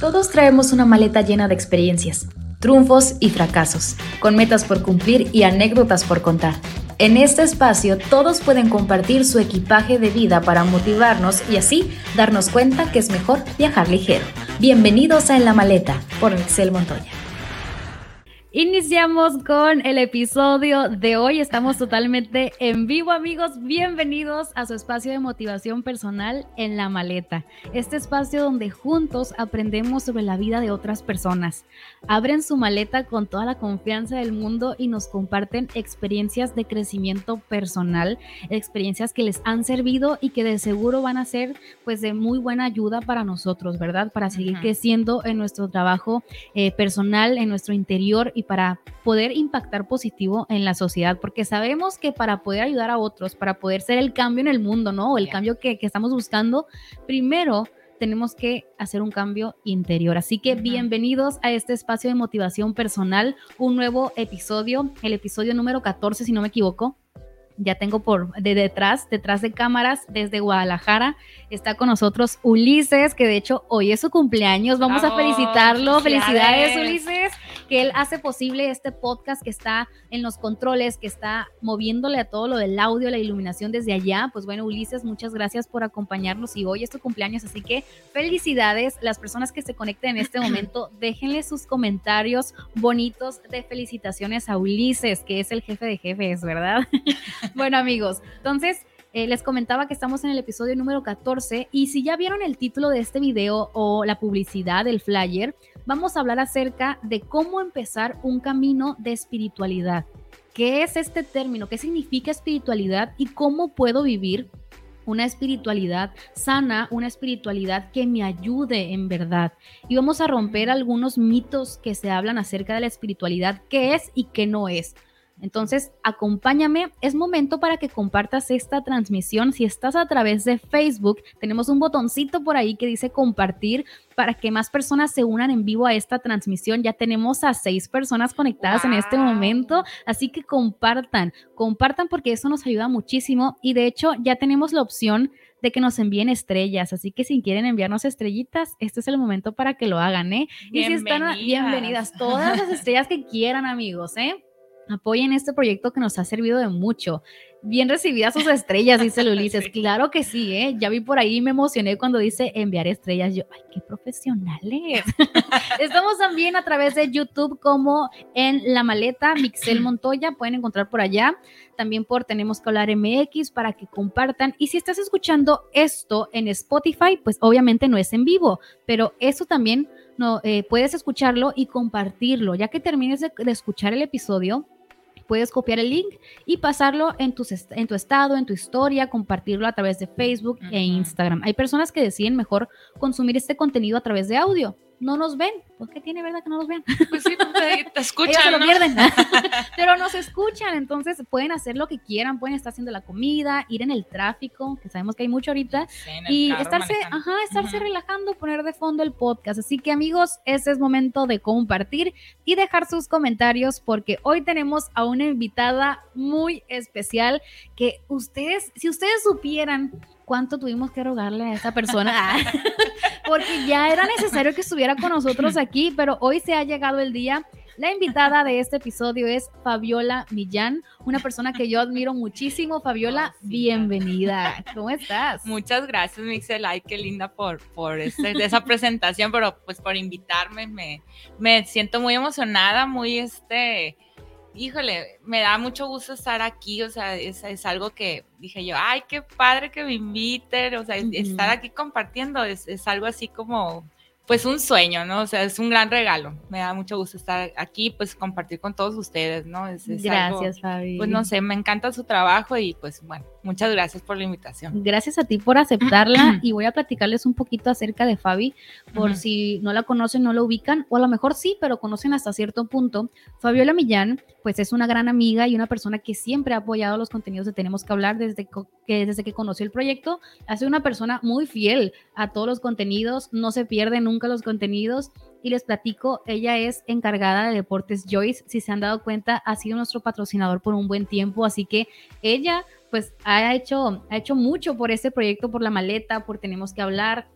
Todos traemos una maleta llena de experiencias, triunfos y fracasos, con metas por cumplir y anécdotas por contar. En este espacio todos pueden compartir su equipaje de vida para motivarnos y así darnos cuenta que es mejor viajar ligero. Bienvenidos a En la Maleta por Excel Montoya. Iniciamos con el episodio de hoy. Estamos totalmente en vivo, amigos. Bienvenidos a su espacio de motivación personal en la maleta. Este espacio donde juntos aprendemos sobre la vida de otras personas. Abren su maleta con toda la confianza del mundo y nos comparten experiencias de crecimiento personal, experiencias que les han servido y que de seguro van a ser pues de muy buena ayuda para nosotros, ¿verdad? Para seguir creciendo en nuestro trabajo eh, personal, en nuestro interior y para poder impactar positivo en la sociedad, porque sabemos que para poder ayudar a otros, para poder ser el cambio en el mundo, ¿no? O el cambio que, que estamos buscando, primero tenemos que hacer un cambio interior. Así que bienvenidos a este espacio de motivación personal, un nuevo episodio, el episodio número 14, si no me equivoco ya tengo por de detrás, detrás de cámaras, desde Guadalajara, está con nosotros Ulises, que de hecho hoy es su cumpleaños. Vamos a felicitarlo. Felicidades, Ulises, que él hace posible este podcast que está en los controles, que está moviéndole a todo lo del audio, la iluminación desde allá. Pues bueno, Ulises, muchas gracias por acompañarnos y hoy es tu cumpleaños, así que felicidades. Las personas que se conecten en este momento, déjenle sus comentarios bonitos de felicitaciones a Ulises, que es el jefe de jefes, ¿verdad? bueno, amigos, entonces eh, les comentaba que estamos en el episodio número 14 y si ya vieron el título de este video o la publicidad del flyer, vamos a hablar acerca de cómo empezar un camino de espiritualidad. ¿Qué es este término? ¿Qué significa espiritualidad y cómo puedo vivir una espiritualidad sana, una espiritualidad que me ayude en verdad. Y vamos a romper algunos mitos que se hablan acerca de la espiritualidad, qué es y qué no es. Entonces, acompáñame. Es momento para que compartas esta transmisión. Si estás a través de Facebook, tenemos un botoncito por ahí que dice compartir para que más personas se unan en vivo a esta transmisión. Ya tenemos a seis personas conectadas en este momento, así que compartan, compartan porque eso nos ayuda muchísimo y de hecho ya tenemos la opción de que nos envíen estrellas. Así que si quieren enviarnos estrellitas, este es el momento para que lo hagan, ¿eh? Y si están bienvenidas todas las estrellas que quieran, amigos, ¿eh? Apoyen este proyecto que nos ha servido de mucho. Bien recibidas sus estrellas, dice Ulises. Claro que sí, ¿eh? Ya vi por ahí y me emocioné cuando dice enviar estrellas. Yo, ay, qué profesionales. Estamos también a través de YouTube como en La Maleta, Mixel Montoya. Pueden encontrar por allá. También por Tenemos que hablar MX para que compartan. Y si estás escuchando esto en Spotify, pues obviamente no es en vivo, pero eso también no, eh, puedes escucharlo y compartirlo. Ya que termines de escuchar el episodio, puedes copiar el link y pasarlo en tu, en tu estado, en tu historia, compartirlo a través de Facebook e Instagram. Hay personas que deciden mejor consumir este contenido a través de audio no nos ven. ¿Por qué tiene verdad que no nos ven? Pues sí, pues, te, escuchan. lo pierden. Pero nos escuchan, entonces pueden hacer lo que quieran, pueden estar haciendo la comida, ir en el tráfico, que sabemos que hay mucho ahorita, y estarse, ajá, estarse relajando, poner de fondo el podcast. Así que amigos, ese es momento de compartir y dejar sus comentarios porque hoy tenemos a una invitada muy especial que ustedes, si ustedes supieran cuánto tuvimos que rogarle a esa persona, porque ya era necesario que estuviera con nosotros aquí, pero hoy se ha llegado el día. La invitada de este episodio es Fabiola Millán, una persona que yo admiro muchísimo. Fabiola, bienvenida. ¿Cómo estás? Muchas gracias, Mixel. Ay, qué linda por, por este, esa presentación, pero pues por invitarme. Me, me siento muy emocionada, muy este híjole, me da mucho gusto estar aquí, o sea, es, es, algo que dije yo, ay, qué padre que me inviten, o sea, estar aquí compartiendo es, es, algo así como pues un sueño, ¿no? O sea, es un gran regalo. Me da mucho gusto estar aquí, pues compartir con todos ustedes, ¿no? gracias, Fabi. Pues no sé, me encanta su trabajo y pues bueno, muchas gracias por la invitación. Gracias a ti por aceptarla y voy a platicarles un poquito acerca de Fabi, por si no la conocen, no la ubican, o a lo mejor sí, pero conocen hasta cierto punto. Fabiola Millán, pues es una gran amiga y una persona que siempre ha apoyado los contenidos de Tenemos que hablar desde que, desde que conoció el proyecto. Ha sido una persona muy fiel a todos los contenidos, no se pierde nunca los contenidos y les platico, ella es encargada de Deportes Joyce, si se han dado cuenta, ha sido nuestro patrocinador por un buen tiempo, así que ella pues ha hecho, ha hecho mucho por este proyecto, por la maleta, por Tenemos que hablar,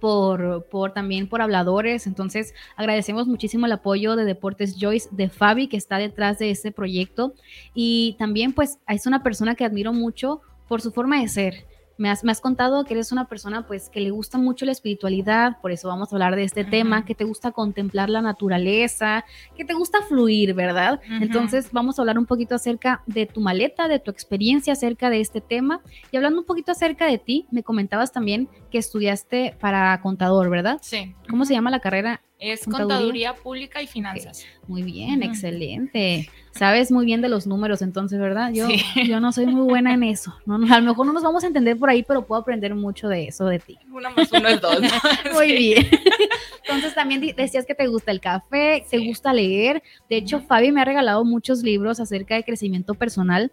por, por también por habladores. Entonces, agradecemos muchísimo el apoyo de Deportes Joyce, de Fabi, que está detrás de este proyecto. Y también, pues, es una persona que admiro mucho por su forma de ser me has, contado que eres una persona pues que le gusta mucho la espiritualidad, por eso vamos a hablar de este tema, que te gusta contemplar la naturaleza, que te gusta fluir, ¿verdad? Entonces vamos a hablar un poquito acerca de tu maleta, de tu experiencia acerca de este tema y hablando un poquito acerca de ti, me comentabas también que estudiaste para contador, ¿verdad? Sí. ¿Cómo se llama la carrera? Es contaduría, pública y finanzas. Muy bien, excelente. Sabes muy bien de los números entonces, ¿verdad? Yo, yo no soy muy buena en eso. No, a lo mejor no nos vamos a entender por ahí, pero puedo aprender mucho de eso de ti. Uno más uno es dos. muy bien. Entonces también decías que te gusta el café, te gusta leer. De hecho, Fabi me ha regalado muchos libros acerca de crecimiento personal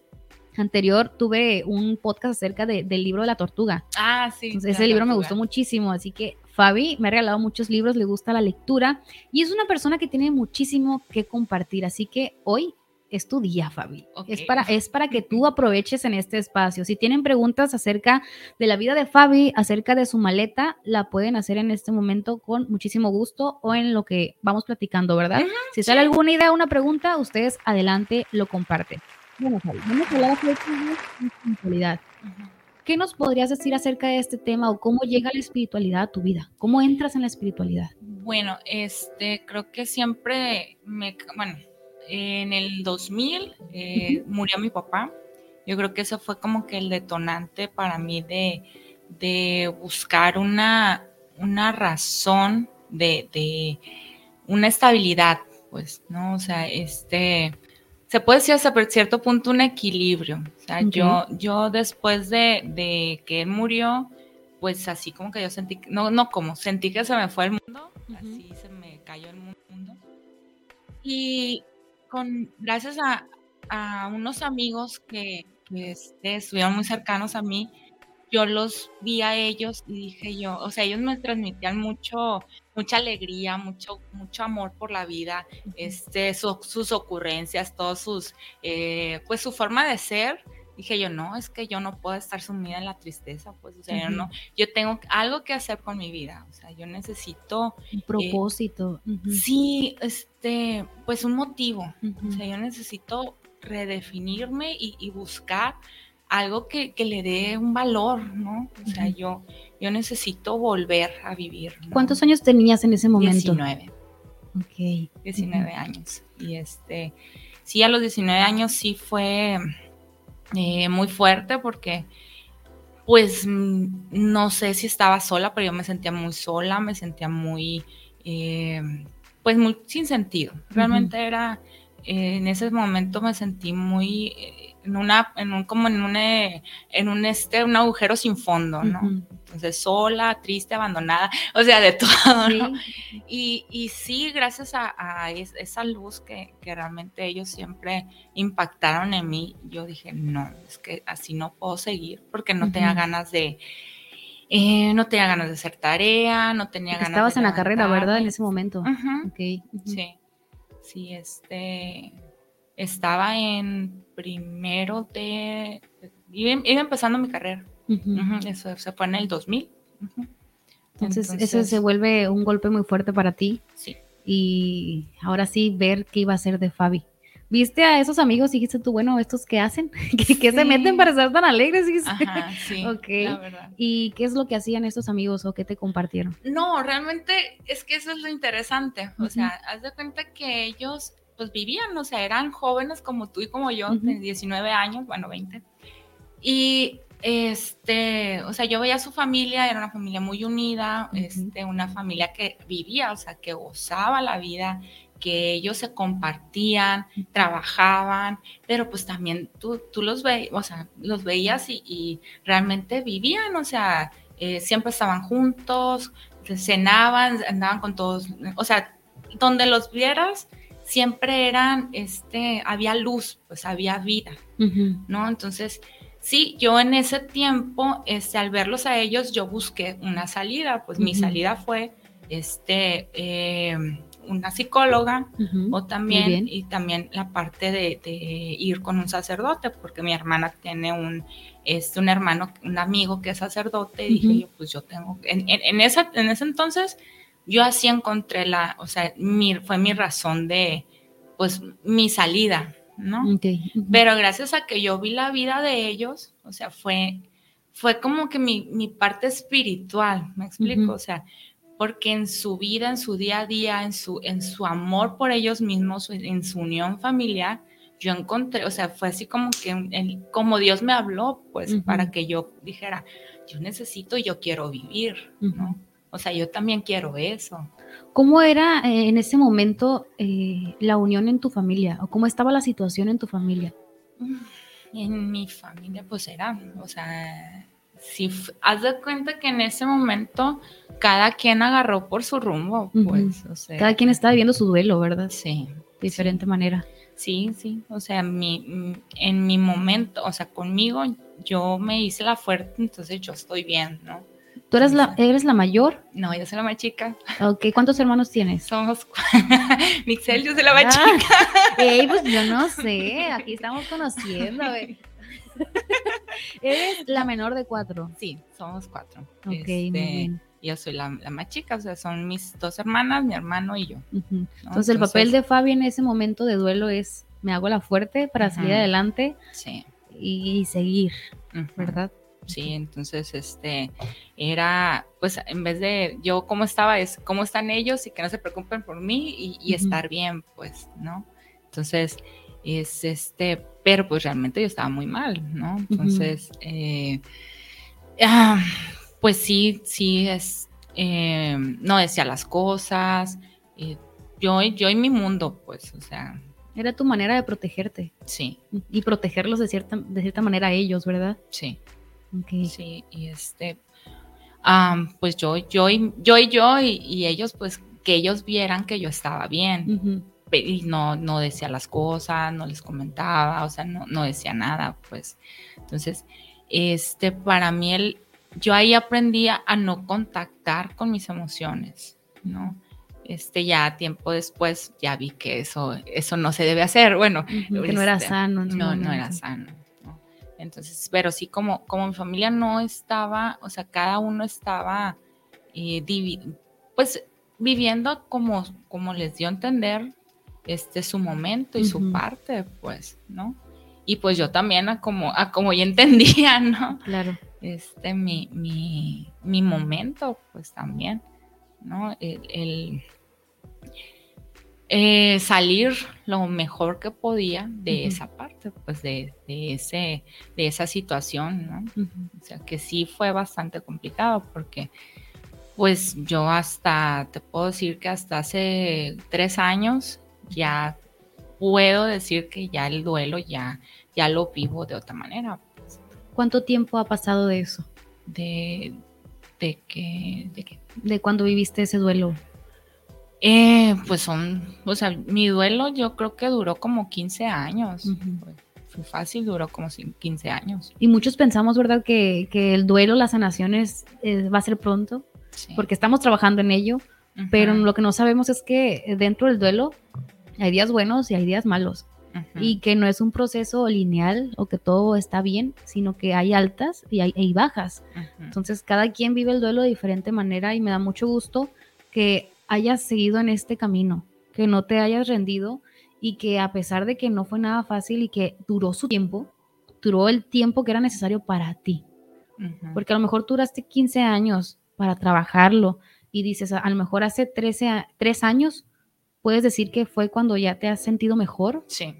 anterior tuve un podcast acerca del libro de la tortuga. Ah, sí. Entonces, ese libro me gustó muchísimo, así que Fabi me ha regalado muchos libros, le gusta la lectura y es una persona que tiene muchísimo que compartir, así que hoy es tu día, Fabi. Es, para, es para que tú aproveches en este espacio. Si tienen preguntas acerca de la vida de Fabi, acerca de su maleta, la pueden hacer en este momento con muchísimo gusto o en lo que vamos platicando, ¿verdad? si sale alguna idea, una pregunta, ustedes adelante lo comparten. Bueno, Fabi, vamos a hablar de espiritualidad. ¿Qué nos podrías decir acerca de este tema o cómo llega la espiritualidad a tu vida? ¿Cómo entras en la espiritualidad? Bueno, este, creo que siempre me, bueno, en el 2000 eh, murió mi papá. Yo creo que eso fue como que el detonante para mí de, buscar una, una razón de, de, una estabilidad, pues, ¿no? O sea, este, se puede decir hasta cierto punto un equilibrio. O sea, yo, yo después de, que él murió, pues así como que yo sentí, no, no como, sentí que se me fue el mundo, así se me cayó el mundo. Y con, gracias a, unos amigos que, este, estuvieron muy cercanos a mí, yo los vi a ellos y dije yo, o sea, ellos me transmitían mucho, mucha alegría, mucho, mucho amor por la vida, este, sus ocurrencias, todos sus, eh, pues su forma de ser. Dije yo, no, es que yo no puedo estar sumida en la tristeza, pues, o sea, yo no, yo tengo algo que hacer con mi vida, o sea, yo necesito... Un propósito. Sí, este, pues un motivo, o sea, yo necesito redefinirme y buscar algo que, le dé un valor, ¿no? O sea, yo, yo necesito volver a vivir. ¿Cuántos años tenías en ese momento? 19. Ok. 19 años. Y este, sí, a los 19 años sí fue eh, muy fuerte porque, pues, mm, no sé si estaba sola, pero yo me sentía muy sola, me sentía muy, eh, pues, muy sin sentido. Realmente era, eh, en ese momento me sentí muy en una, en un, como en un, eh, en un, este, un agujero sin fondo, ¿no? Entonces, sola, triste, abandonada, o sea, de todo, ¿no? Y, y, sí, gracias a, esa luz que, que, realmente ellos siempre impactaron en mí, yo dije, no, es que así no puedo seguir, porque no tenía ganas de, eh, no tenía ganas de hacer tarea, no tenía ganas Estabas en la carrera, ¿verdad? En ese momento. Sí, sí, este, estaba en primero de... Iba, empezando mi carrera. Eso se fue en el 2000. Entonces, eso se vuelve un golpe muy fuerte para ti. Sí. Y ahora sí, ver qué iba a ser de Fabi. ¿Viste a esos amigos y dijiste tú, bueno, estos qué hacen? ¿Qué, se meten para ser tan alegres? Ajá, sí, la verdad. ¿Y qué es lo que hacían estos amigos o qué te compartieron? No, realmente es que eso es lo interesante. O sea, haz de cuenta que ellos pues vivían, o sea, eran jóvenes como tú y como yo, de 19 años, bueno, 20. Y este, o sea, yo veía a su familia, era una familia muy unida, este, una familia que vivía, o sea, que gozaba la vida, que ellos se compartían, trabajaban, pero pues también tú, tú los veías, o sea, los veías y, realmente vivían, o sea, eh, siempre estaban juntos, cenaban, andaban con todos, o sea, donde los vieras, siempre eran, este, había luz, pues había vida, ¿no? Entonces, sí, yo en ese tiempo, este, al verlos a ellos, yo busqué una salida, pues mi salida fue, este, em, una psicóloga o también, y también la parte de, ir con un sacerdote, porque mi hermana tiene un, este, un hermano, un amigo que es sacerdote, y dije yo, pues yo tengo, en, en, esa, en ese entonces yo así encontré la, o sea, mi, fue mi razón de, pues, mi salida, ¿no? Pero gracias a que yo vi la vida de ellos, o sea, fue, fue como que mi, mi parte espiritual, ¿me explico? O sea, porque en su vida, en su día a día, en su, en su amor por ellos mismos, en su unión familiar, yo encontré, o sea, fue así como que, como Dios me habló, pues, para que yo dijera, yo necesito, yo quiero vivir, ¿no? O sea, yo también quiero eso. ¿Cómo era eh, en ese momento eh, la unión en tu familia? ¿O cómo estaba la situación en tu familia? En mi familia, pues era, o sea, si haz de cuenta que en ese momento cada quien agarró por su rumbo, pues, o sea, cada quien estaba viviendo su duelo, ¿verdad? Sí. De diferente manera. Sí, sí, o sea, mi, en mi momento, o sea, conmigo yo me hice la fuerte, entonces yo estoy bien, ¿no? ¿Tú eres la, eres la mayor? No, yo soy la más chica. Ok, ¿cuántos hermanos tienes? Somos Mixel, yo soy la más ah, chica. Ey, pues yo no sé, aquí estamos conociendo. Eres la menor de cuatro. Sí, somos cuatro. Ok, muy este, bien. Yo soy la, más chica, o sea, son mis dos hermanas, mi hermano y yo. Entonces, el papel de Fabi en ese momento de duelo es, me hago la fuerte para salir adelante sí. y seguir, ¿verdad? Sí, entonces, este, era, pues, en vez de yo cómo estaba, es cómo están ellos y que no se preocupen por mí y, estar bien, pues, ¿no? Entonces, es este, pero pues realmente yo estaba muy mal, ¿no? Entonces, eh, ah, pues sí, sí, es, eh, no decía las cosas, eh, yo, yo en mi mundo, pues, o sea. Era tu manera de protegerte. Sí. Y protegerlos de cierta, de cierta manera a ellos, ¿verdad? Sí. Sí, y este, pues yo, yo, y, yo y yo y, ellos, pues que ellos vieran que yo estaba bien. Y no, no decía las cosas, no les comentaba, o sea, no, no decía nada, pues. Entonces, este, para mí, el, yo ahí aprendí a no contactar con mis emociones, ¿no? Este, ya tiempo después ya vi que eso, eso no se debe hacer. Bueno, que no era este, sano. No, no era sano. Entonces, pero sí como, como mi familia no estaba, o sea, cada uno estaba, eh, pues, viviendo como, como les dio a entender este su momento y su parte, pues, ¿no? Y pues yo también a como, a como ya entendía, ¿no? Claro. Este, mi, mi, mi momento, pues también, ¿no? el eh, salir lo mejor que podía de esa parte, pues de, ese, de esa situación, ¿no? O sea, que sí fue bastante complicado porque, pues yo hasta, te puedo decir que hasta hace tres años ya puedo decir que ya el duelo ya, ya lo vivo de otra manera. Pues. ¿Cuánto tiempo ha pasado de eso? De, de que, de que... De cuando viviste ese duelo. Eh, pues son, o sea, mi duelo yo creo que duró como 15 años. Fue fácil, duró como 15 años. Y muchos pensamos, ¿verdad?, que, el duelo, la sanación es, va a ser pronto, porque estamos trabajando en ello, pero lo que no sabemos es que dentro del duelo hay días buenos y hay días malos. Y que no es un proceso lineal o que todo está bien, sino que hay altas y hay, bajas. Entonces, cada quien vive el duelo de diferente manera y me da mucho gusto que hayas seguido en este camino, que no te hayas rendido y que a pesar de que no fue nada fácil y que duró su tiempo, duró el tiempo que era necesario para ti. Porque a lo mejor duraste 15 años para trabajarlo y dices, a, lo mejor hace 13, 3 años puedes decir que fue cuando ya te has sentido mejor. Sí.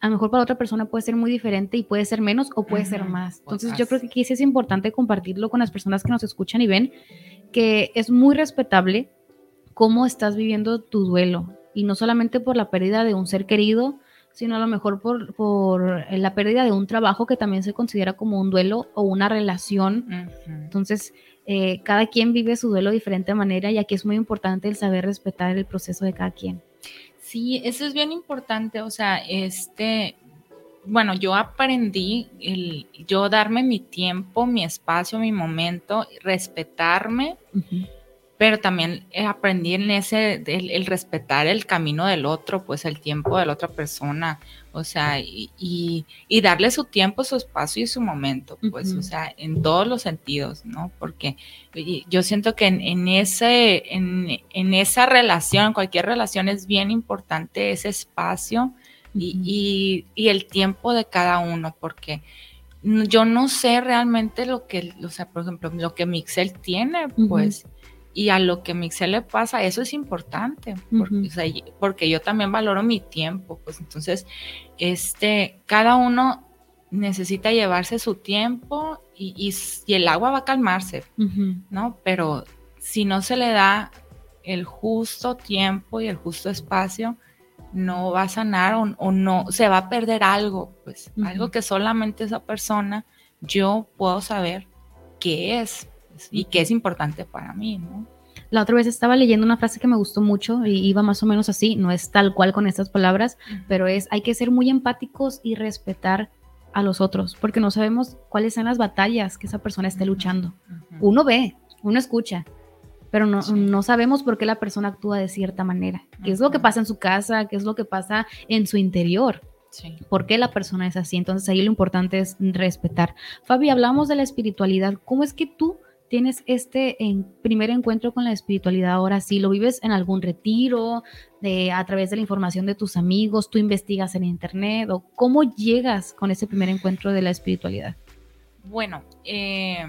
A lo mejor para otra persona puede ser muy diferente y puede ser menos o puede ser más. Entonces yo creo que aquí sí es importante compartirlo con las personas que nos escuchan y ven que es muy respetable cómo estás viviendo tu duelo. Y no solamente por la pérdida de un ser querido, sino a lo mejor por, por la pérdida de un trabajo que también se considera como un duelo o una relación. Entonces, eh, cada quien vive su duelo de diferente manera y aquí es muy importante el saber respetar el proceso de cada quien. Sí, eso es bien importante. O sea, este, bueno, yo aprendí el yo darme mi tiempo, mi espacio, mi momento, respetarme pero también eh, aprendí en ese, el, respetar el camino del otro, pues el tiempo de la otra persona, o sea, y, y, darle su tiempo, su espacio y su momento, pues, o sea, en todos los sentidos, ¿no? Porque yo siento que en, ese, en, en, esa relación, cualquier relación es bien importante ese espacio y, y el tiempo de cada uno, porque yo no sé realmente lo que, o sea, por ejemplo, lo que Mixel tiene, pues, y a lo que Mixel le pasa, eso es importante, porque, yo también valoro mi tiempo, pues entonces, este, cada uno necesita llevarse su tiempo y, el agua va a calmarse, ¿no? Pero si no se le da el justo tiempo y el justo espacio, no va a sanar o, no, se va a perder algo, pues, algo que solamente esa persona, yo puedo saber qué es y qué es importante para mí, ¿no? La otra vez estaba leyendo una frase que me gustó mucho y iba más o menos así, no es tal cual con estas palabras, pero es hay que ser muy empáticos y respetar a los otros, porque no sabemos cuáles son las batallas que esa persona esté luchando. Uno ve, uno escucha, pero no, no, sabemos por qué la persona actúa de cierta manera. ¿Qué es lo que pasa en su casa? ¿Qué es lo que pasa en su interior? ¿Por qué la persona es así? Entonces ahí lo importante es respetar. Fabi, hablamos de la espiritualidad. ¿Cómo es que tú tienes este primer encuentro con la espiritualidad ahora sí? ¿Lo vives en algún retiro, de, a través de la información de tus amigos? ¿Tú investigas en internet? ¿O cómo llegas con ese primer encuentro de la espiritualidad? Bueno, eh,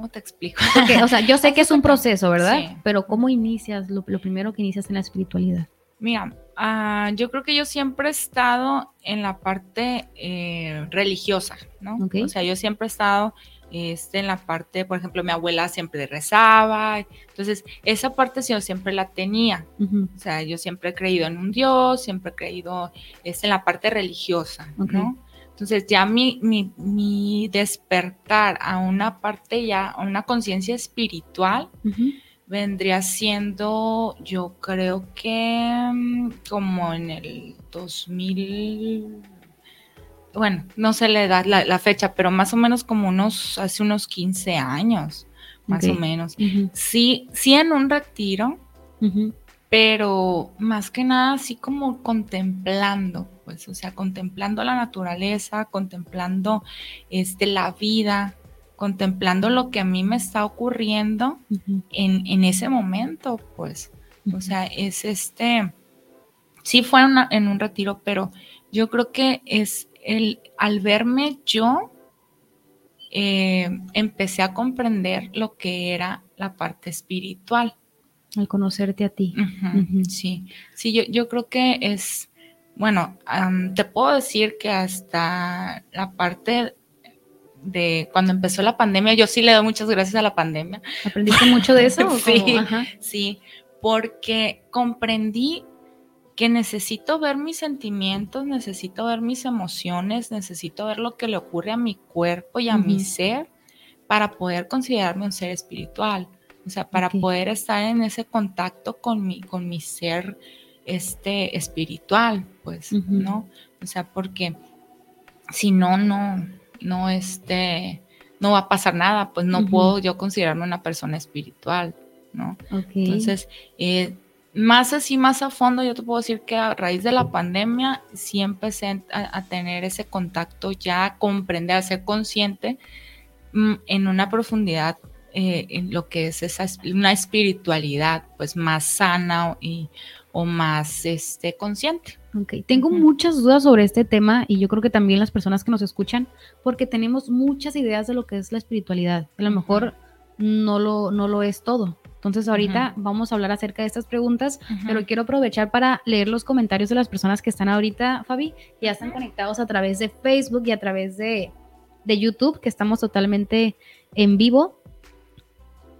¿Cómo te explico? o sea, yo sé que es un proceso, ¿verdad? Pero ¿cómo inicias, lo, primero que inicias en la espiritualidad? Mira, ah, yo creo que yo siempre he estado en la parte eh, religiosa, ¿no? O sea, yo siempre he estado este, en la parte, por ejemplo, mi abuela siempre rezaba, entonces esa parte yo siempre la tenía, o sea, yo siempre he creído en un Dios, siempre he creído este, en la parte religiosa, ¿no? Entonces ya mi, mi, despertar a una parte ya, a una conciencia espiritual, vendría siendo, yo creo que mm, como en el 2000, bueno, no se le da la, fecha, pero más o menos como unos, hace unos 15 años, más o menos. Sí, sí en un retiro, pero más que nada así como contemplando, pues, o sea, contemplando la naturaleza, contemplando este, la vida, contemplando lo que a mí me está ocurriendo en, ese momento, pues, o sea, es este, sí fue en un retiro, pero yo creo que es el, al verme yo, eh, empecé a comprender lo que era la parte espiritual. Al conocerte a ti. Sí, sí, yo, yo, creo que es, bueno, te puedo decir que hasta la parte de cuando empezó la pandemia, yo sí le doy muchas gracias a la pandemia. ¿Aprendiste mucho de eso? sí, sí, porque comprendí que necesito ver mis sentimientos, necesito ver mis emociones, necesito ver lo que le ocurre a mi cuerpo y a mi ser para poder considerarme un ser espiritual. O sea, para poder estar en ese contacto con mi, con mi ser este, espiritual, pues, ¿no? O sea, porque si no, no, no, este, no va a pasar nada, pues no puedo yo considerarme una persona espiritual, ¿no? Entonces, eh, más así, más a fondo, yo te puedo decir que a raíz de la pandemia sí empecé a, tener ese contacto ya, a comprender, a ser consciente mm, en una profundidad eh, en lo que es esa, una espiritualidad pues más sana y, o más este, consciente. Ok, tengo muchas dudas sobre este tema y yo creo que también las personas que nos escuchan, porque tenemos muchas ideas de lo que es la espiritualidad. A lo mejor no, lo, no lo es todo. Entonces ahorita vamos a hablar acerca de estas preguntas, pero quiero aprovechar para leer los comentarios de las personas que están ahorita, Fabi, ya están conectados a través de Facebook y a través de, de YouTube, que estamos totalmente en vivo.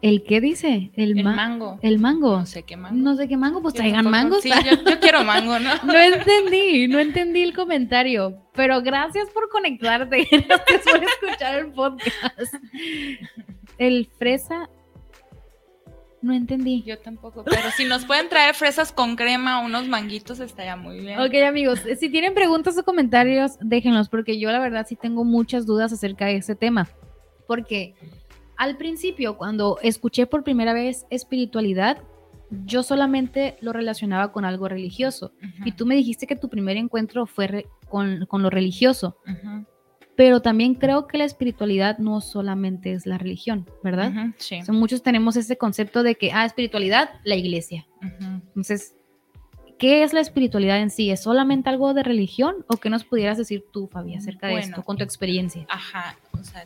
¿El qué dice? El, mango. El mango. No sé qué mango. No sé qué mango, pues traigan mangos. Sí, yo, quiero mango, ¿no? no entendí, no entendí el comentario, pero gracias por conectarte, gracias por escuchar el podcast. El fresa, no entendí. Yo tampoco, pero si nos pueden traer fresas con crema o unos manguitos estaría muy bien. Ok, amigos, si tienen preguntas o comentarios, déjenlos, porque yo la verdad sí tengo muchas dudas acerca de ese tema. Porque Al principio, cuando escuché por primera vez espiritualidad, yo solamente lo relacionaba con algo religioso. Y tú me dijiste que tu primer encuentro fue con, lo religioso. Pero también creo que la espiritualidad no solamente es la religión, ¿verdad? sí. muchos tenemos ese concepto de que, ah, espiritualidad, la iglesia. Entonces, ¿qué es la espiritualidad en sí? ¿Es solamente algo de religión? ¿O qué nos pudieras decir tú, Fabi, acerca de esto, con tu experiencia? Ajá, o sea,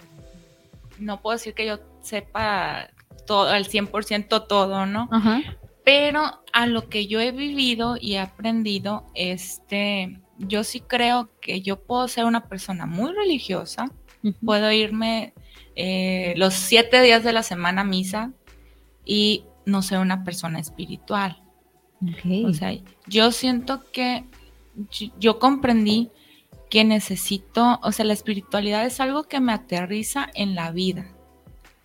no puedo decir que yo sepa todo, al 100% todo, ¿no? Ajá. Pero a lo que yo he vivido y he aprendido, este, yo sí creo que yo puedo ser una persona muy religiosa, puedo irme eh, los siete días de la semana a misa y no ser una persona espiritual. O sea, yo siento que yo comprendí que necesito, o sea, la espiritualidad es algo que me aterriza en la vida,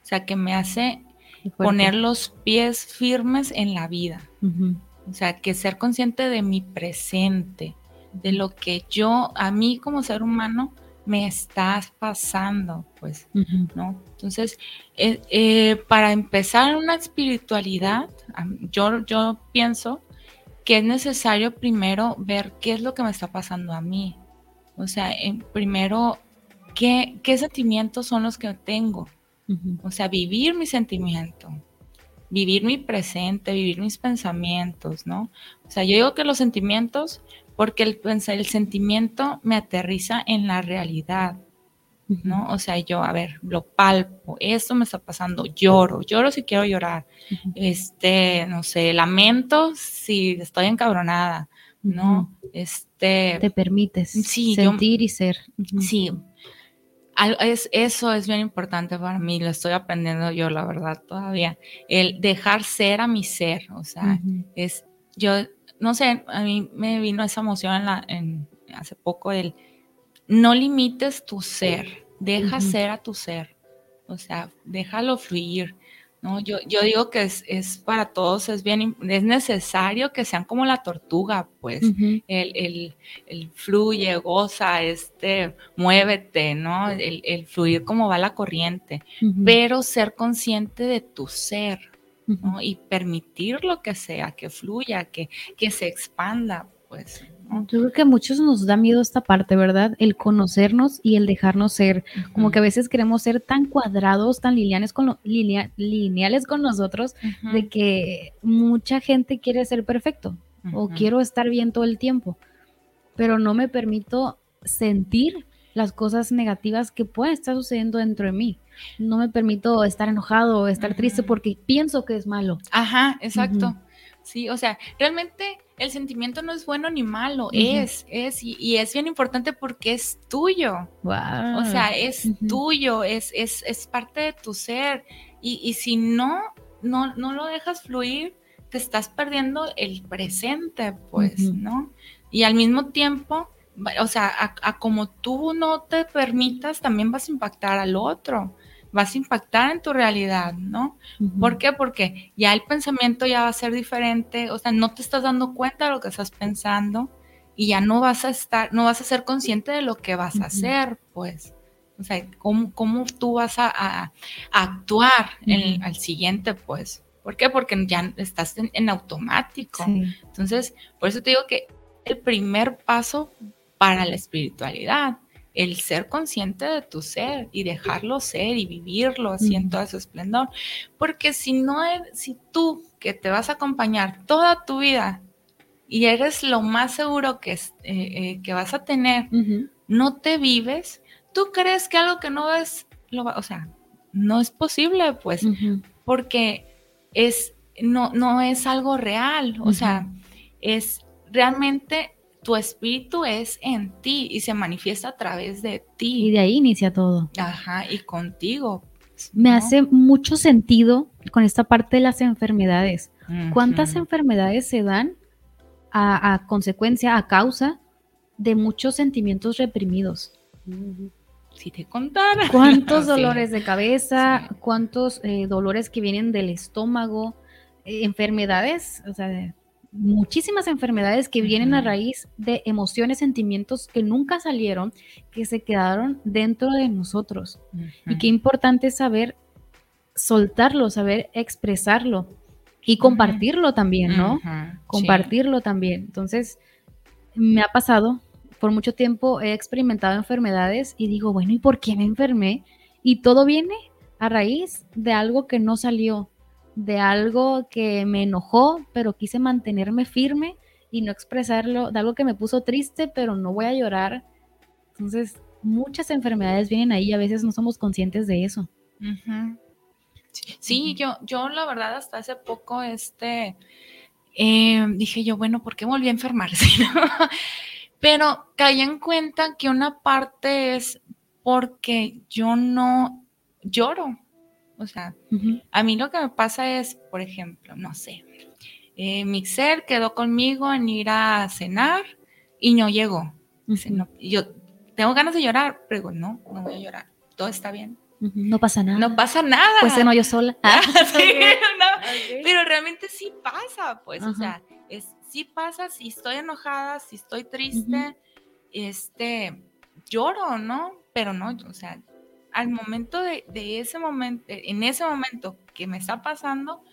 o sea, que me hace poner los pies firmes en la vida. O sea, que ser consciente de mi presente, de lo que yo, a mí como ser humano, me estás pasando, pues, ¿no? Entonces, eh, eh, para empezar una espiritualidad, yo, yo pienso que es necesario primero ver qué es lo que me está pasando a mí. O sea, primero, ¿qué, ¿qué sentimientos son los que tengo? O sea, vivir mi sentimiento, vivir mi presente, vivir mis pensamientos, ¿no? O sea, yo digo que los sentimientos, porque el, el sentimiento me aterriza en la realidad, ¿no? O sea, yo, a ver, lo palpo, esto me está pasando, lloro, lloro si quiero llorar, este, no sé, lamento si estoy encabronada, ¿no? Este... Te permites sentir y ser. Sí, es, eso es bien importante para mí, lo estoy aprendiendo yo, la verdad, todavía. El dejar ser a mi ser, o sea, es, yo, no sé, a mí me vino esa emoción en la, en, hace poco, el, no limites tu ser, deja ser a tu ser, o sea, déjalo fluir, ¿no? Yo, yo digo que es, es, para todos, es bien, es necesario que sean como la tortuga, pues, el, el, fluye, goza, este, muévete, ¿no? El, fluir como va la corriente, pero ser consciente de tu ser, ¿no? Y permitir lo que sea, que fluya, que, que se expanda, pues. Yo creo que a muchos nos da miedo esta parte, ¿verdad? El conocernos y el dejarnos ser. Como que a veces queremos ser tan cuadrados, tan lineales con, lineales con nosotros, de que mucha gente quiere ser perfecto o quiero estar bien todo el tiempo, pero no me permito sentir las cosas negativas que pueden estar sucediendo dentro de mí. No me permito estar enojado o estar triste porque pienso que es malo. Ajá, exacto. Sí, o sea, realmente el sentimiento no es bueno ni malo, es, es, y, es bien importante porque es tuyo. O sea, es tuyo, es, es, es, parte de tu ser. Y, si no, no, no lo dejas fluir, te estás perdiendo el presente, pues, ¿no? Y al mismo tiempo, o sea, a, como tú no te permitas, también vas a impactar al otro vas a impactar en tu realidad, ¿no? ¿Por qué? Porque ya el pensamiento ya va a ser diferente, o sea, no te estás dando cuenta de lo que estás pensando y ya no vas a estar, no vas a ser consciente de lo que vas a hacer, pues. O sea, ¿cómo, cómo tú vas a, actuar en, al siguiente, pues? ¿Por qué? Porque ya estás en, automático. Entonces, por eso te digo que el primer paso para la espiritualidad el ser consciente de tu ser y dejarlo ser y vivirlo así en todo su esplendor. Porque si no, si tú que te vas a acompañar toda tu vida y eres lo más seguro que, eh, eh, que vas a tener, no te vives, tú crees que algo que no ves, lo o sea, no es posible, pues, porque es, no, no es algo real, o sea, es realmente tu espíritu es en ti y se manifiesta a través de ti. Y de ahí inicia todo. Ajá, y contigo. Me hace mucho sentido con esta parte de las enfermedades. ¿Cuántas enfermedades se dan a, consecuencia, a causa de muchos sentimientos reprimidos? Si te contara. ¿Cuántos dolores de cabeza? ¿Cuántos eh, dolores que vienen del estómago? Eh, enfermedades, o sea, muchísimas enfermedades que vienen a raíz de emociones, sentimientos que nunca salieron, que se quedaron dentro de nosotros. Y qué importante saber soltarlo, saber expresarlo y compartirlo también, ¿no? compartirlo también. Entonces, me ha pasado, por mucho tiempo he experimentado enfermedades y digo, bueno, ¿y por qué me enfermé? Y todo viene a raíz de algo que no salió, de algo que me enojó, pero quise mantenerme firme y no expresarlo, de algo que me puso triste, pero no voy a llorar. Entonces, muchas enfermedades vienen ahí y a veces no somos conscientes de eso. Sí, yo, yo la verdad hasta hace poco, este, eh, dije yo, bueno, ¿por qué volví a enfermarse? pero caí en cuenta que una parte es porque yo no lloro. O sea, a mí lo que me pasa es, por ejemplo, no sé, eh, Mixer quedó conmigo en ir a cenar y no llegó. yo tengo ganas de llorar, pero no, no voy a llorar. Todo está bien. No pasa nada. No pasa nada. Pues no yo sola. Ah, pero realmente sí pasa, pues, o sea, es, sí pasa si estoy enojada, si estoy triste, este, lloro, ¿no? Pero no, o sea, al momento de, ese momento, en ese momento que me está pasando,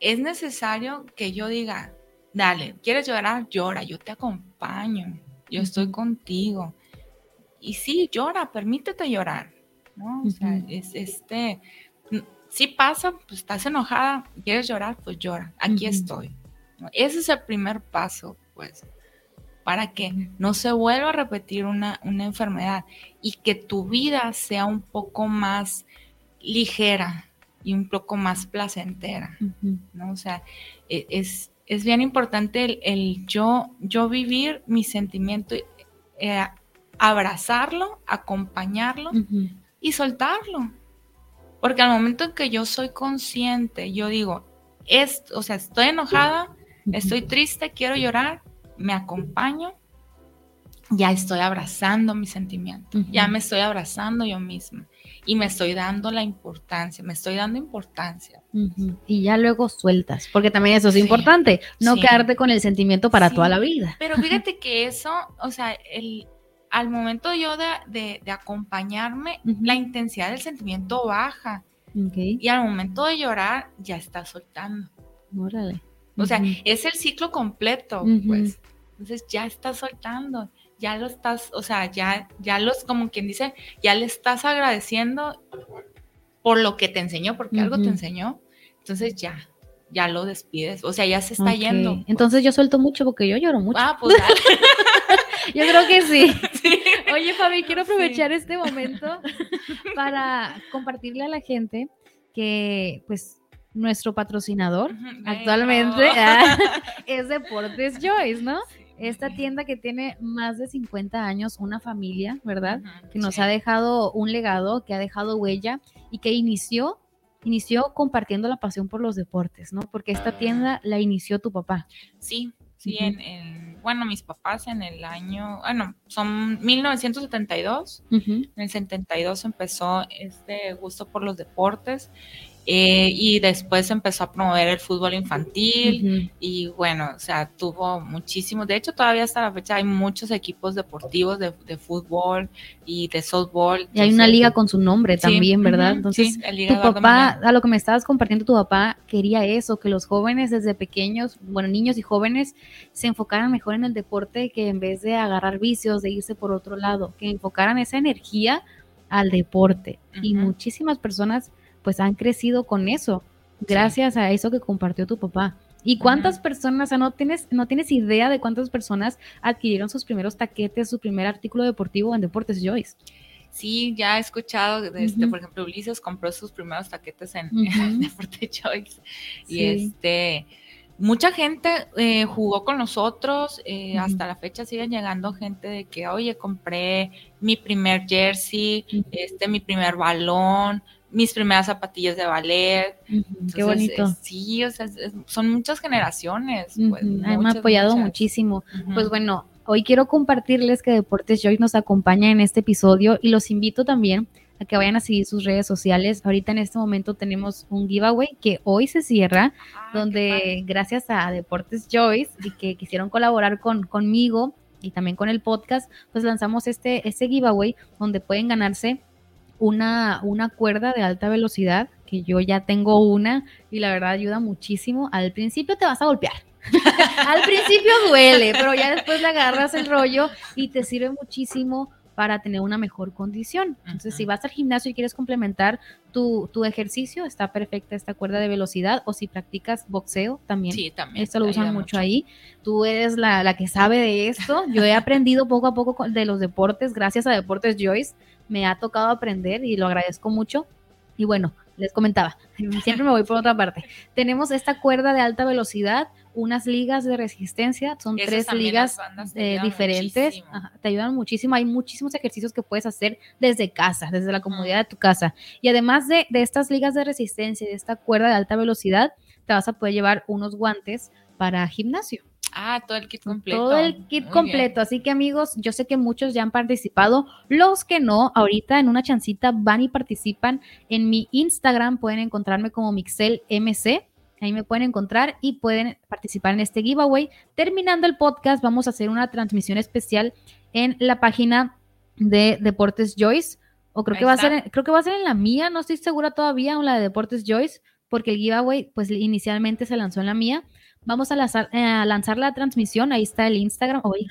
es necesario que yo diga, dale, ¿quieres llorar? Llora, yo te acompaño, yo estoy contigo. Y sí, llora, permítete llorar, ¿no? O sea, es este, si pasa, pues estás enojada, quieres llorar, pues llora, aquí estoy. Ese es el primer paso, pues para que no se vuelva a repetir una, enfermedad y que tu vida sea un poco más ligera y un poco más placentera, ¿no? O sea, e, es, es bien importante el, yo, yo vivir mi sentimiento, eh, abrazarlo, acompañarlo y soltarlo. Porque al momento en que yo soy consciente, yo digo, es, o sea, estoy enojada, estoy triste, quiero llorar, me acompaño, ya estoy abrazando mi sentimiento, ya me estoy abrazando yo misma y me estoy dando la importancia, me estoy dando importancia. Y ya luego sueltas, porque también eso es importante, no quedarte con el sentimiento para toda la vida. Pero fíjate que eso, o sea, el, al momento yo de, acompañarme, la intensidad del sentimiento baja. Y al momento de llorar, ya está soltando. Órale. O sea, es el ciclo completo, pues. Entonces ya estás soltando, ya lo estás, o sea, ya, ya los, como quien dice, ya le estás agradeciendo por lo que te enseñó, porque algo te enseñó. Entonces ya, ya lo despides, o sea, ya se está yendo. Entonces yo suelto mucho porque yo lloro mucho. Ah, pues dale. yo creo que sí. Oye, Fabi, quiero aprovechar este momento para compartirle a la gente que, pues, nuestro patrocinador actualmente ah, es Deportes Joyce, ¿no? Esta tienda que tiene más de 50 años, una familia, ¿verdad? que nos ha dejado un legado, que ha dejado huella y que inició inició compartiendo la pasión por los deportes, ¿no? Porque esta tienda la inició tu papá. Sí, sí, en, bueno, mis papás en el año, bueno, son 1972, en el 72 empezó este gusto por los deportes eh, y después empezó a promover el fútbol infantil y bueno, o sea, tuvo muchísimos, de hecho todavía hasta la fecha hay muchos equipos deportivos de, fútbol y de softball. Y hay una liga con su nombre también, ¿verdad? Entonces, tu papá, a lo que me estabas compartiendo, tu papá quería eso, que los jóvenes desde pequeños, bueno, niños y jóvenes se enfocaran mejor en el deporte que en vez de agarrar vicios, de irse por otro lado, que enfocaran esa energía al deporte. Y muchísimas personas pues han crecido con eso, gracias a eso que compartió tu papá. ¿Y cuántas personas, o sea, no tienes, no tienes idea de cuántas personas adquirieron sus primeros taquetes, su primer artículo deportivo en Deportes Joyce? Sí, ya he escuchado, este, por ejemplo, Ulises compró sus primeros taquetes en, Deportes Joyce. Y este, mucha gente eh, jugó con nosotros, eh, hasta la fecha siguen llegando gente de que, oye, compré mi primer jersey, este, mi primer balón, mis primeras zapatillas de ballet. qué bonito. sí, o sea, son muchas generaciones. Pues, me han apoyado muchísimo. Pues bueno, hoy quiero compartirles que Deportes Joy nos acompaña en este episodio y los invito también a que vayan a seguir sus redes sociales. Ahorita en este momento tenemos un giveaway que hoy se cierra, ah, donde gracias a Deportes Joyce y que quisieron colaborar con, conmigo y también con el podcast, pues lanzamos este, este giveaway donde pueden ganarse una, una cuerda de alta velocidad que yo ya tengo una y la verdad ayuda muchísimo. Al principio te vas a golpear. Al principio duele, pero ya después le agarras el rollo y te sirve muchísimo para tener una mejor condición. Entonces, si vas al gimnasio y quieres complementar tu, ejercicio, está perfecta esta cuerda de velocidad. O si practicas boxeo, también. Sí, también. Esto lo usan mucho, ahí. Tú eres la, la, que sabe de esto. Yo he aprendido poco a poco de los deportes, gracias a Deportes Joyce. Me ha tocado aprender y lo agradezco mucho. Y bueno, les comentaba, siempre me voy por otra parte. Tenemos esta cuerda de alta velocidad, unas ligas de resistencia, son tres ligas eh, diferentes, te ayudan muchísimo, hay muchísimos ejercicios que puedes hacer desde casa, desde la comodidad de tu casa. Y además de, de estas ligas de resistencia y de esta cuerda de alta velocidad, te vas a poder llevar unos guantes para gimnasio. Ah, todo el kit completo. Todo el kit completo. Así que amigos, yo sé que muchos ya han participado. Los que no, ahorita en una chancita van y participan en mi Instagram. Pueden encontrarme como Mixel MC. Ahí me pueden encontrar y pueden participar en este giveaway. Terminando el podcast, vamos a hacer una transmisión especial en la página de Deportes Joyce. O creo que va a ser, creo que va a ser en la mía, no estoy segura todavía, o la de Deportes Joyce, porque el giveaway, pues inicialmente se lanzó en la mía. Vamos a lanzar, eh, a lanzar la transmisión, ahí está el Instagram. Oye,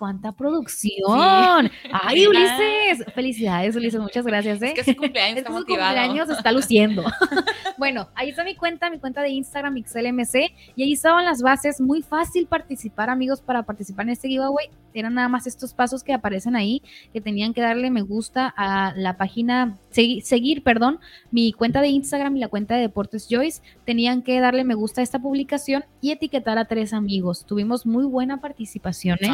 cuánta producción. Ay, Ulises. Felicidades, Ulises. Muchas gracias. ¿eh? Es que su cumpleaños está su cumpleaños está luciendo. bueno, ahí está mi cuenta, mi cuenta de Instagram, XLMC. Y ahí estaban las bases. Muy fácil participar, amigos, para participar en este giveaway. Eran nada más estos pasos que aparecen ahí, que tenían que darle me gusta a la página, seguir, perdón, mi cuenta de Instagram y la cuenta de Deportes Joyce. Tenían que darle me gusta a esta publicación y etiquetar a tres amigos. Tuvimos muy buena participación, ¿eh?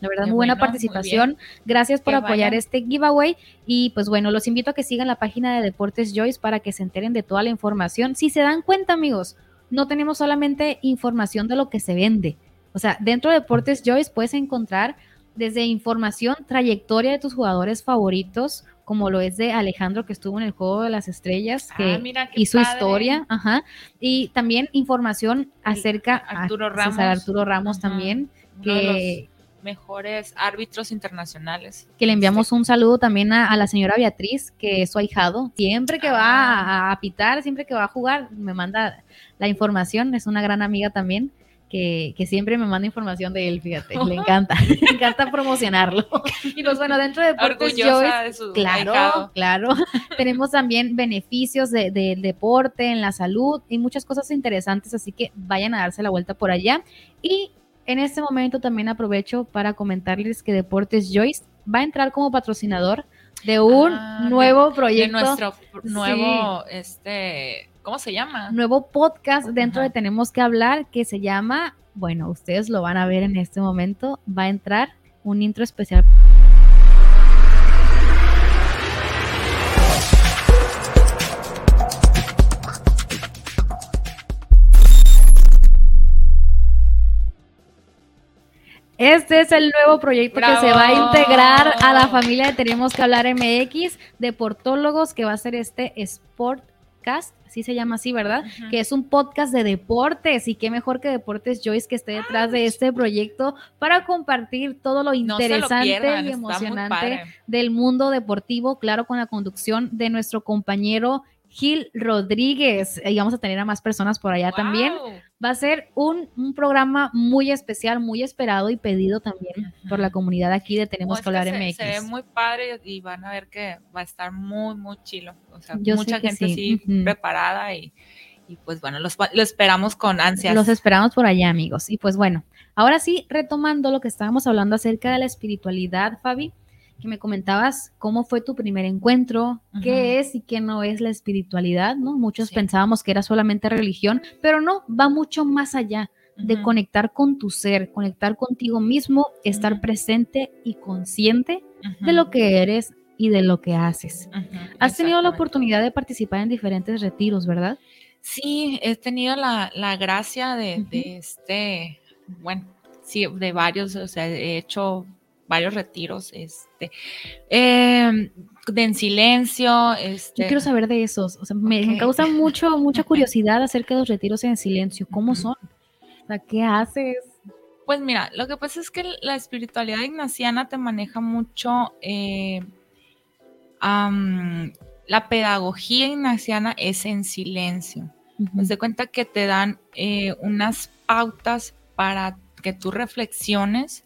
La verdad, muy buena participación. Gracias por apoyar este giveaway. Y pues bueno, los invito a que sigan la página de Deportes Joyce para que se enteren de toda la información. Si se dan cuenta, amigos, no tenemos solamente información de lo que se vende. O sea, dentro de Deportes Joyce puedes encontrar desde información, trayectoria de tus jugadores favoritos, como lo es de Alejandro que estuvo en el Juego de las Estrellas, que ah, hizo historia, ajá, y también información acerca a Arturo Ramos, Arturo Ramos también, que mejores árbitros internacionales. Que le enviamos un saludo también a, la señora Beatriz, que es su ahijado. Siempre que va ah. a, pitar, siempre que va a jugar, me manda la información. Es una gran amiga también. Que, siempre me manda información de él, fíjate, le encanta, le encanta promocionarlo. Y pues bueno, dentro de Deportes Joyce, claro, claro, tenemos también beneficios del de deporte, en la salud y muchas cosas interesantes, así que vayan a darse la vuelta por allá. Y en este momento también aprovecho para comentarles que Deportes Joyce va a entrar como patrocinador de un ah, nuevo proyecto. De nuestro nuevo, este, ¿cómo se llama? Nuevo podcast dentro de Tenemos que hablar que se llama, bueno, ustedes lo van a ver en este momento, va a entrar un intro especial. Este es el nuevo proyecto que se va a integrar a la familia de Tenemos que hablar MX de Portólogos, que va a ser este Sportcast, así se llama así, ¿verdad? Que es un podcast de deportes y qué mejor que Deportes Joyce que esté detrás de este proyecto para compartir todo lo interesante y emocionante del mundo deportivo, claro, con la conducción de nuestro compañero Gil Rodríguez. Y vamos a tener a más personas por allá también. Va a ser un, programa muy especial, muy esperado y pedido también por la comunidad aquí de Tenemos que hablar MX. Se ve muy padre y van a ver que va a estar muy, muy chilo. O sea, mucha gente así preparada y, pues bueno, los, lo esperamos con ansias. Los esperamos por allá, amigos. Y pues bueno, ahora sí, retomando lo que estábamos hablando acerca de la espiritualidad, Fabi que me comentabas cómo fue tu primer encuentro, qué es y qué no es la espiritualidad, ¿no? Muchos pensábamos que era solamente religión, pero no, va mucho más allá de conectar con tu ser, conectar contigo mismo, estar presente y consciente de lo que eres y de lo que haces. Has tenido la oportunidad de participar en diferentes retiros, ¿verdad? Sí, he tenido la, gracia de, de, este, bueno, sí, de varios, o sea, he hecho varios retiros, este, em, de en silencio. Este. Yo quiero saber de esos, o sea, me, causa mucho, mucha curiosidad acerca de los retiros en silencio, ¿cómo son? O sea, ¿qué haces? Pues mira, lo que pasa es que la espiritualidad ignaciana te maneja mucho eh, la pedagogía ignaciana es en silencio. Uh de cuenta que te dan eh, unas pautas para que tú reflexiones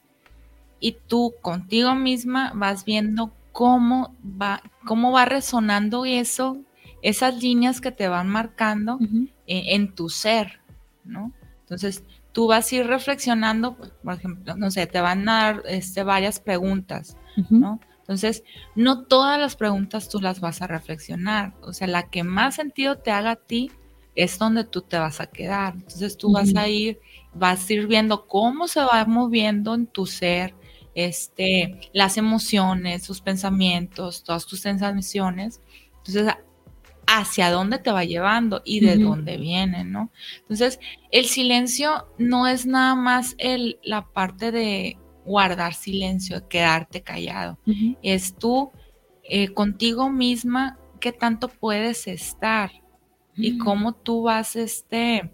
y tú contigo misma vas viendo cómo va, cómo va resonando eso, esas líneas que te van marcando en, tu ser, ¿no? Entonces, tú vas a ir reflexionando, por ejemplo, no sé, te van a dar este, varias preguntas, ¿no? Entonces, no todas las preguntas tú las vas a reflexionar. O sea, la que más sentido te haga a ti es donde tú te vas a quedar. Entonces, tú vas a ir, vas a ir viendo cómo se va moviendo en tu ser, este, las emociones, sus pensamientos, todas tus sensaciones. Entonces, hacia dónde te va llevando y de dónde viene, ¿no? Entonces, el silencio no es nada más el, la parte de guardar silencio, quedarte callado. Es tú eh, contigo misma qué tanto puedes estar y mm. cómo tú vas este,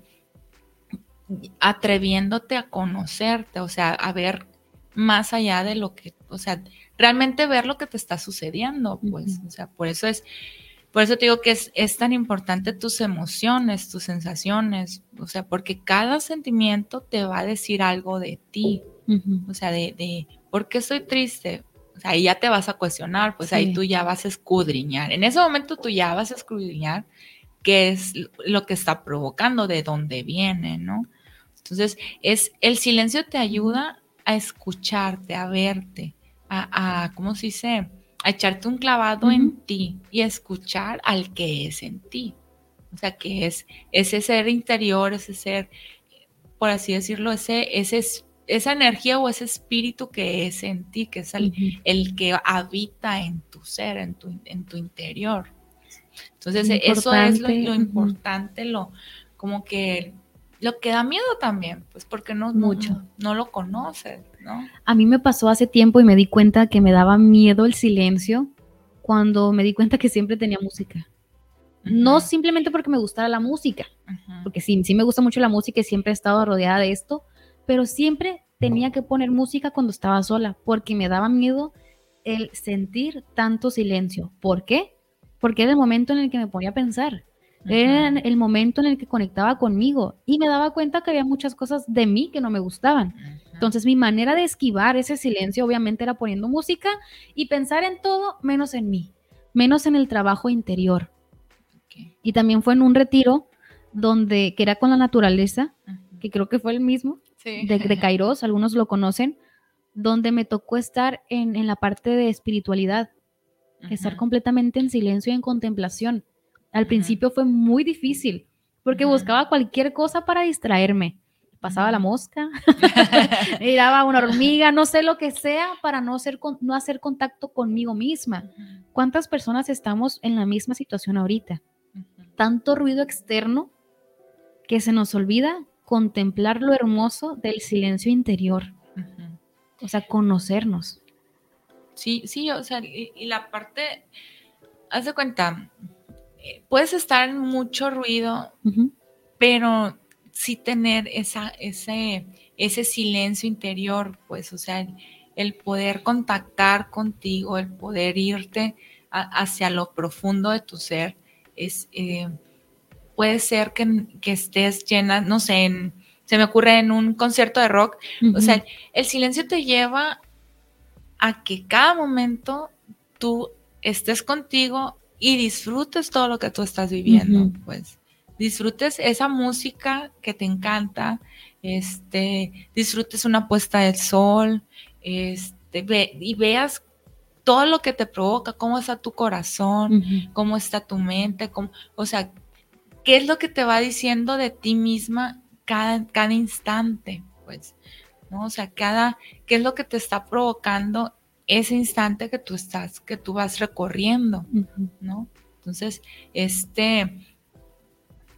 atreviéndote a conocerte, o sea, a ver más allá de lo que, o sea, realmente ver lo que te está sucediendo, pues, o sea, por eso es, por eso te digo que es, es, tan importante tus emociones, tus sensaciones, o sea, porque cada sentimiento te va a decir algo de ti. O sea, de, de, ¿por qué estoy triste? O sea, ahí ya te vas a cuestionar, pues ahí tú ya vas a escudriñar. En ese momento tú ya vas a escudriñar qué es lo que está provocando, de dónde viene, ¿no? Entonces, es el silencio te ayuda a escucharte, a verte, a, a ¿cómo se dice? A echarte un clavado en ti y a escuchar al que es en ti. O sea, que es ese ser interior, ese ser, por así decirlo, ese, ese esa energía o ese espíritu que es en ti, que es el, que habita en tu ser, en tu, en tu interior. Entonces, eso es lo, importante, lo como que lo que da miedo también, pues porque no mucho, no, lo conoces, ¿no? A mí me pasó hace tiempo y me di cuenta que me daba miedo el silencio cuando me di cuenta que siempre tenía música. No simplemente porque me gustara la música, porque sí, sí me gusta mucho la música y siempre he estado rodeada de esto, pero siempre tenía que poner música cuando estaba sola, porque me daba miedo el sentir tanto silencio. ¿Por qué? Porque era el momento en el que me ponía a pensar. Era el momento en el que conectaba conmigo y me daba cuenta que había muchas cosas de mí que no me gustaban. Entonces mi manera de esquivar ese silencio obviamente era poniendo música y pensar en todo menos en mí, menos en el trabajo interior. Y también fue en un retiro donde que era con la naturaleza, que creo que fue el mismo, de, de Kairos, algunos lo conocen, donde me tocó estar en, la parte de espiritualidad, estar completamente en silencio y en contemplación. Al principio fue muy difícil, porque buscaba cualquier cosa para distraerme. Pasaba la mosca, miraba una hormiga, no sé lo que sea, para no, hacer, no hacer contacto conmigo misma. ¿Cuántas personas estamos en la misma situación ahorita? Tanto ruido externo que se nos olvida contemplar lo hermoso del silencio interior. O sea, conocernos. Sí, sí, o sea, y, la parte, haz de cuenta, puedes estar en mucho ruido, pero sí tener esa, ese, ese silencio interior, pues, o sea, el, poder contactar contigo, el poder irte hacia lo profundo de tu ser, es, eh, puede ser que, estés llena, no sé, se me ocurre en un concierto de rock, o sea, el silencio te lleva a que cada momento tú estés contigo y disfrutes todo lo que tú estás viviendo, pues. Disfrutes esa música que te encanta, este, disfrutes una puesta del sol, este, y veas todo lo que te provoca, cómo está tu corazón, cómo está tu mente, cómo, o sea, qué es lo que te va diciendo de ti misma cada, cada instante, pues, ¿no? O sea, cada, qué es lo que te está provocando ese instante que tú estás, que tú vas recorriendo, ¿no? Entonces, este,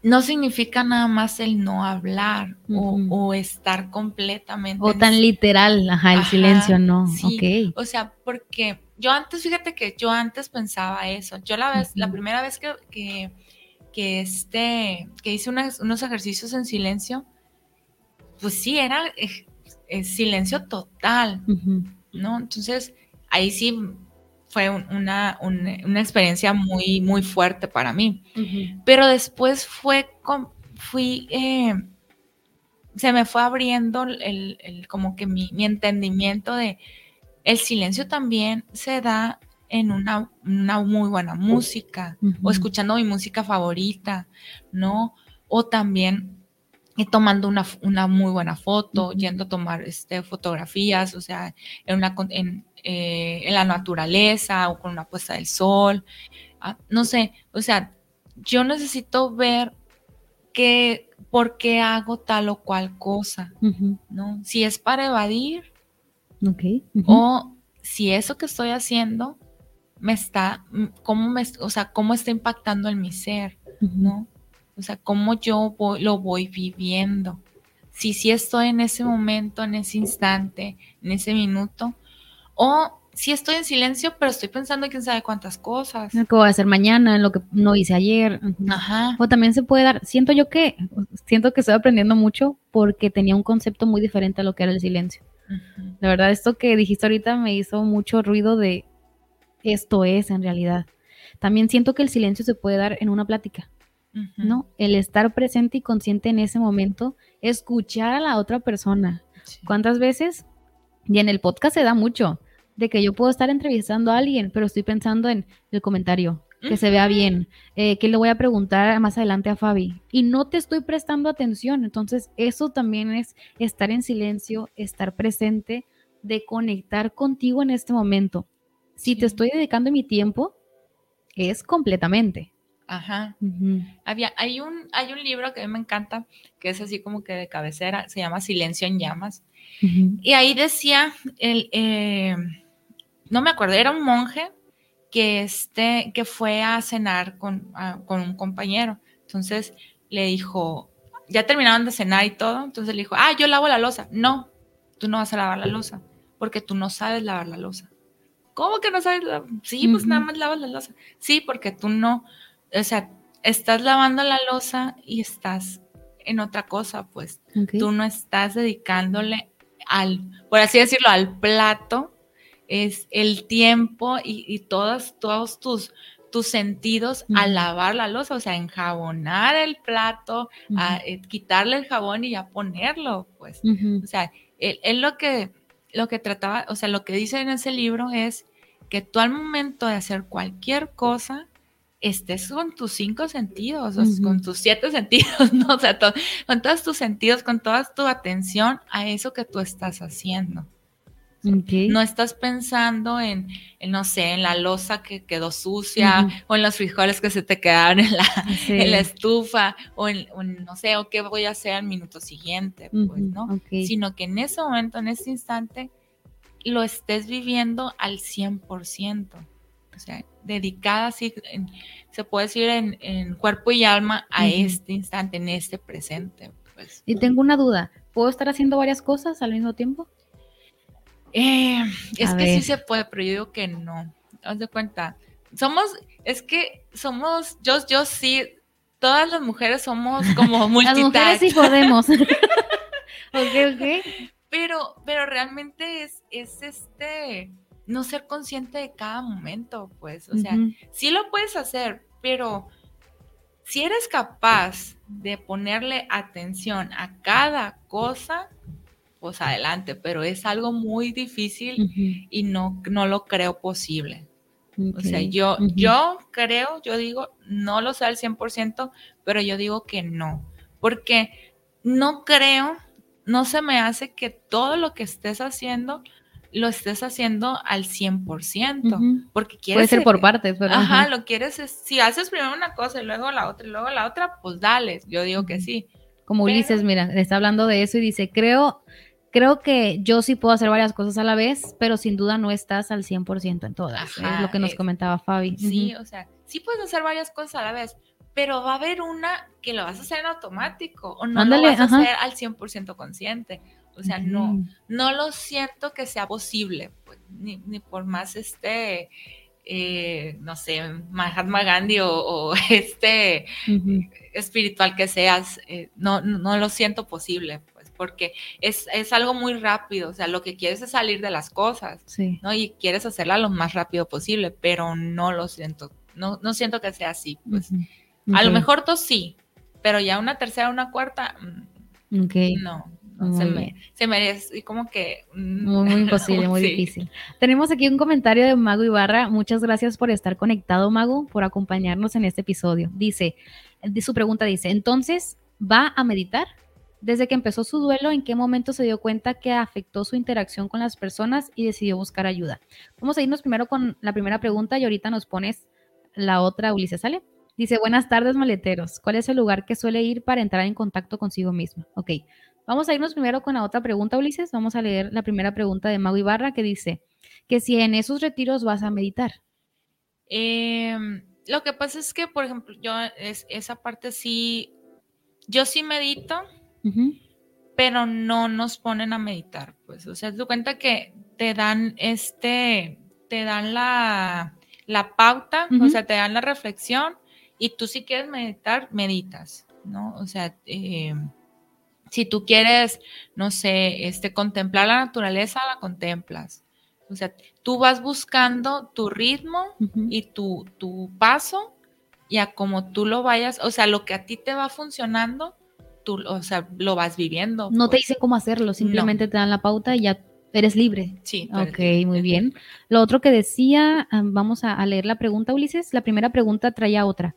no significa nada más el no hablar o, estar completamente. O tan literal, ajá, el silencio, no. Sí, O sea, porque yo antes, fíjate que yo antes pensaba eso. Yo la vez, la primera vez que que, este, que hice unos ejercicios en silencio, pues sí, era eh, silencio total, ¿no? Entonces, ahí sí fue una, una, experiencia muy, muy fuerte para mí. Pero después fue, con, fui, eh, se me fue abriendo el, como que mi, entendimiento de el silencio también se da en una, muy buena música o escuchando mi música favorita, ¿no? O también tomando una, muy buena foto, yendo a tomar este, fotografías, o sea, en, una, en, eh, en la naturaleza o con una puesta del sol. Ah, no sé, o sea, yo necesito ver que, por qué hago tal o cual cosa, ¿no? Si es para evadir o si eso que estoy haciendo me está, cómo me, o sea, cómo está impactando en mi ser, ¿no? O sea, cómo yo lo voy viviendo. Si sí estoy en ese momento, en ese instante, en ese minuto, o si estoy en silencio, pero estoy pensando quién sabe cuántas cosas. ¿Qué voy a hacer mañana? En lo que no hice ayer. Ajá. O también se puede dar, siento yo que, siento que estoy aprendiendo mucho porque tenía un concepto muy diferente a lo que era el silencio. La verdad, esto que dijiste ahorita me hizo mucho ruido de esto es en realidad. También siento que el silencio se puede dar en una plática. ¿No? El estar presente y consciente en ese momento, escuchar a la otra persona. ¿Cuántas veces? Y en el podcast se da mucho, de que yo puedo estar entrevistando a alguien, pero estoy pensando en el comentario, que se vea bien, eh, que le voy a preguntar más adelante a Fabi, y no te estoy prestando atención. Entonces, eso también es estar en silencio, estar presente, de conectar contigo en este momento. Si te estoy dedicando mi tiempo, es completamente. Ajá. Había, hay, un, hay un libro que a mí me encanta, que es así como que de cabecera, se llama Silencio en Llamas. Y ahí decía, el, eh, no me acuerdo, era un monje que, este, que fue a cenar con, con un compañero. Entonces le dijo, ya terminaron de cenar y todo, entonces le dijo, ah, yo lavo la losa. No, tú no vas a lavar la losa, porque tú no sabes lavar la losa. ¿Cómo que no sabes? Sí, pues nada más lavas la losa. Sí, porque tú no, o sea, estás lavando la losa y estás en otra cosa, pues. Tú no estás dedicándole al, por así decirlo, al plato, es el tiempo y, todos, todos tus, tus sentidos a lavar la losa, o sea, enjabonar el plato, a, eh, quitarle el jabón y ya ponerlo, pues. O sea, él, lo que lo que trataba, o sea, lo que dice en ese libro es que tú al momento de hacer cualquier cosa, estés con tus cinco sentidos, con tus siete sentidos, ¿no? O sea, con todos tus sentidos, con toda tu atención a eso que tú estás haciendo. No estás pensando en, no sé, en la losa que quedó sucia o en los frijoles que se te quedaron en la, en la estufa o en, no sé, o qué voy a hacer al minuto siguiente, pues, ¿no? Sino que en ese momento, en ese instante, lo estés viviendo al 100% o sea, dedicada, así, se puede decir, en, cuerpo y alma a este instante, en este presente. Pues. Y tengo una duda, ¿puedo estar haciendo varias cosas al mismo tiempo? Eh, es que sí se puede, pero yo digo que no. Haz de cuenta, somos, es que somos, yo, yo sí, todas las mujeres somos como multitask. las mujeres sí podemos. ok, ok. Pero, pero realmente es, es este, no ser consciente de cada momento, pues, o sea, sí lo puedes hacer, pero si eres capaz de ponerle atención a cada cosa, pues adelante, pero es algo muy difícil y no, no lo creo posible. O sea, yo, yo creo, yo digo, no lo sé al 100%, pero yo digo que no, porque no creo, no se me hace que todo lo que estés haciendo lo estés haciendo al 100%, porque quieres... Puede ser por partes, pero... Ajá, lo quieres, es, si haces primero una cosa y luego la otra y luego la otra, pues dale, yo digo que sí. Como Ulises, mira, está hablando de eso y dice, creo, creo que yo sí puedo hacer varias cosas a la vez, pero sin duda no estás al 100% en todas, es lo que nos comentaba Fabi. Sí, o sea, sí puedes hacer varias cosas a la vez, pero va a haber una que lo vas a hacer en automático o no lo vas a hacer al 100% consciente. O sea, no, no lo siento que sea posible, pues, ni, por más este, eh, no sé, Mahatma Gandhi o, este espiritual que seas, eh, no, no lo siento posible, pues, porque es, es, algo muy rápido, o sea, lo que quieres es salir de las cosas, sí. ¿no? Y quieres hacerla lo más rápido posible, pero no lo siento, no, no siento que sea así, pues. A lo mejor dos sí, pero ya una tercera, una cuarta, mm, okay. no. Se, me, se me como que... Mm, muy, muy imposible, muy difícil. Tenemos aquí un comentario de Mago Ibarra. Muchas gracias por estar conectado, Mago, por acompañarnos en este episodio. Dice, su pregunta dice, entonces, ¿va a meditar? Desde que empezó su duelo, ¿en qué momento se dio cuenta que afectó su interacción con las personas y decidió buscar ayuda? Vamos a irnos primero con la primera pregunta y ahorita nos pones la otra, Ulises, ¿sale? Dice, buenas tardes, maleteros. ¿Cuál es el lugar que suele ir para entrar en contacto consigo mismo? Ok, vamos a irnos primero con la otra pregunta, Ulises. Vamos a leer la primera pregunta de Mago Ibarra que dice que si en esos retiros vas a meditar. Em, lo que pasa es que, por ejemplo, yo es, esa parte sí, yo sí medito, pero no nos ponen a meditar, pues, o sea, te cuenta que te dan este, te dan la, la pauta, o sea, te dan la reflexión y tú si quieres meditar, meditas, ¿no? O sea, eh, si tú quieres, no sé, este, contemplar la naturaleza, la contemplas. O sea, tú vas buscando tu ritmo y tu, tu paso y a como tú lo vayas, o sea, lo que a ti te va funcionando, tú, o sea, lo vas viviendo. No te pues. dicen cómo hacerlo, simplemente te dan la pauta y ya eres libre. Sí. Ok, muy bien. Lo otro que decía, vamos a, leer la pregunta, Ulises. La primera pregunta traía otra.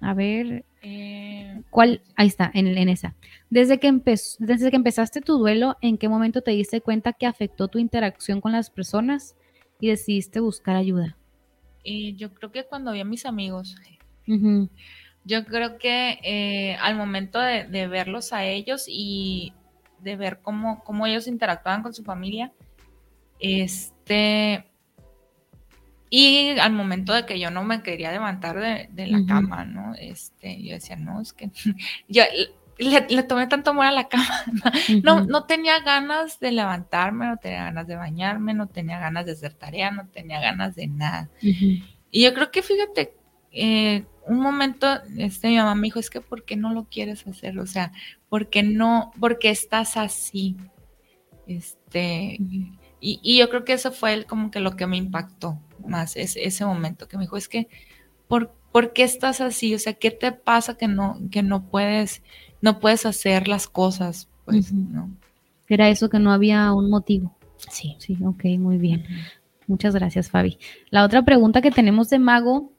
A ver, eh, ¿cuál? Ahí está, en, esa. Desde que, desde que empezaste tu duelo, ¿en qué momento te diste cuenta que afectó tu interacción con las personas y decidiste buscar ayuda? Y yo creo que cuando vi a mis amigos, yo creo que eh, al momento de, verlos a ellos y de ver cómo, cómo ellos interactuaban con su familia, este, y al momento de que yo no me quería levantar de, la cama, ¿no? Este, yo decía, no, es que yo le, tomé tanto amor a la cama, no, no tenía ganas de levantarme, no tenía ganas de bañarme, no tenía ganas de hacer tarea, no tenía ganas de nada. Y yo creo que, fíjate, eh, un momento, este, mi mamá me dijo, es que ¿por qué no lo quieres hacer? O sea, ¿por qué no? porque estás así? Este, y, yo creo que eso fue como que lo que me impactó más, ese momento, que me dijo, es que, ¿por, ¿por, qué estás así? O sea, ¿qué te pasa que no, que no puedes, no puedes hacer las cosas? Pues, ¿no? Era eso que no había un motivo. Sí. Sí, ok, muy bien. Muchas gracias, Fabi. La otra pregunta que tenemos de Mago,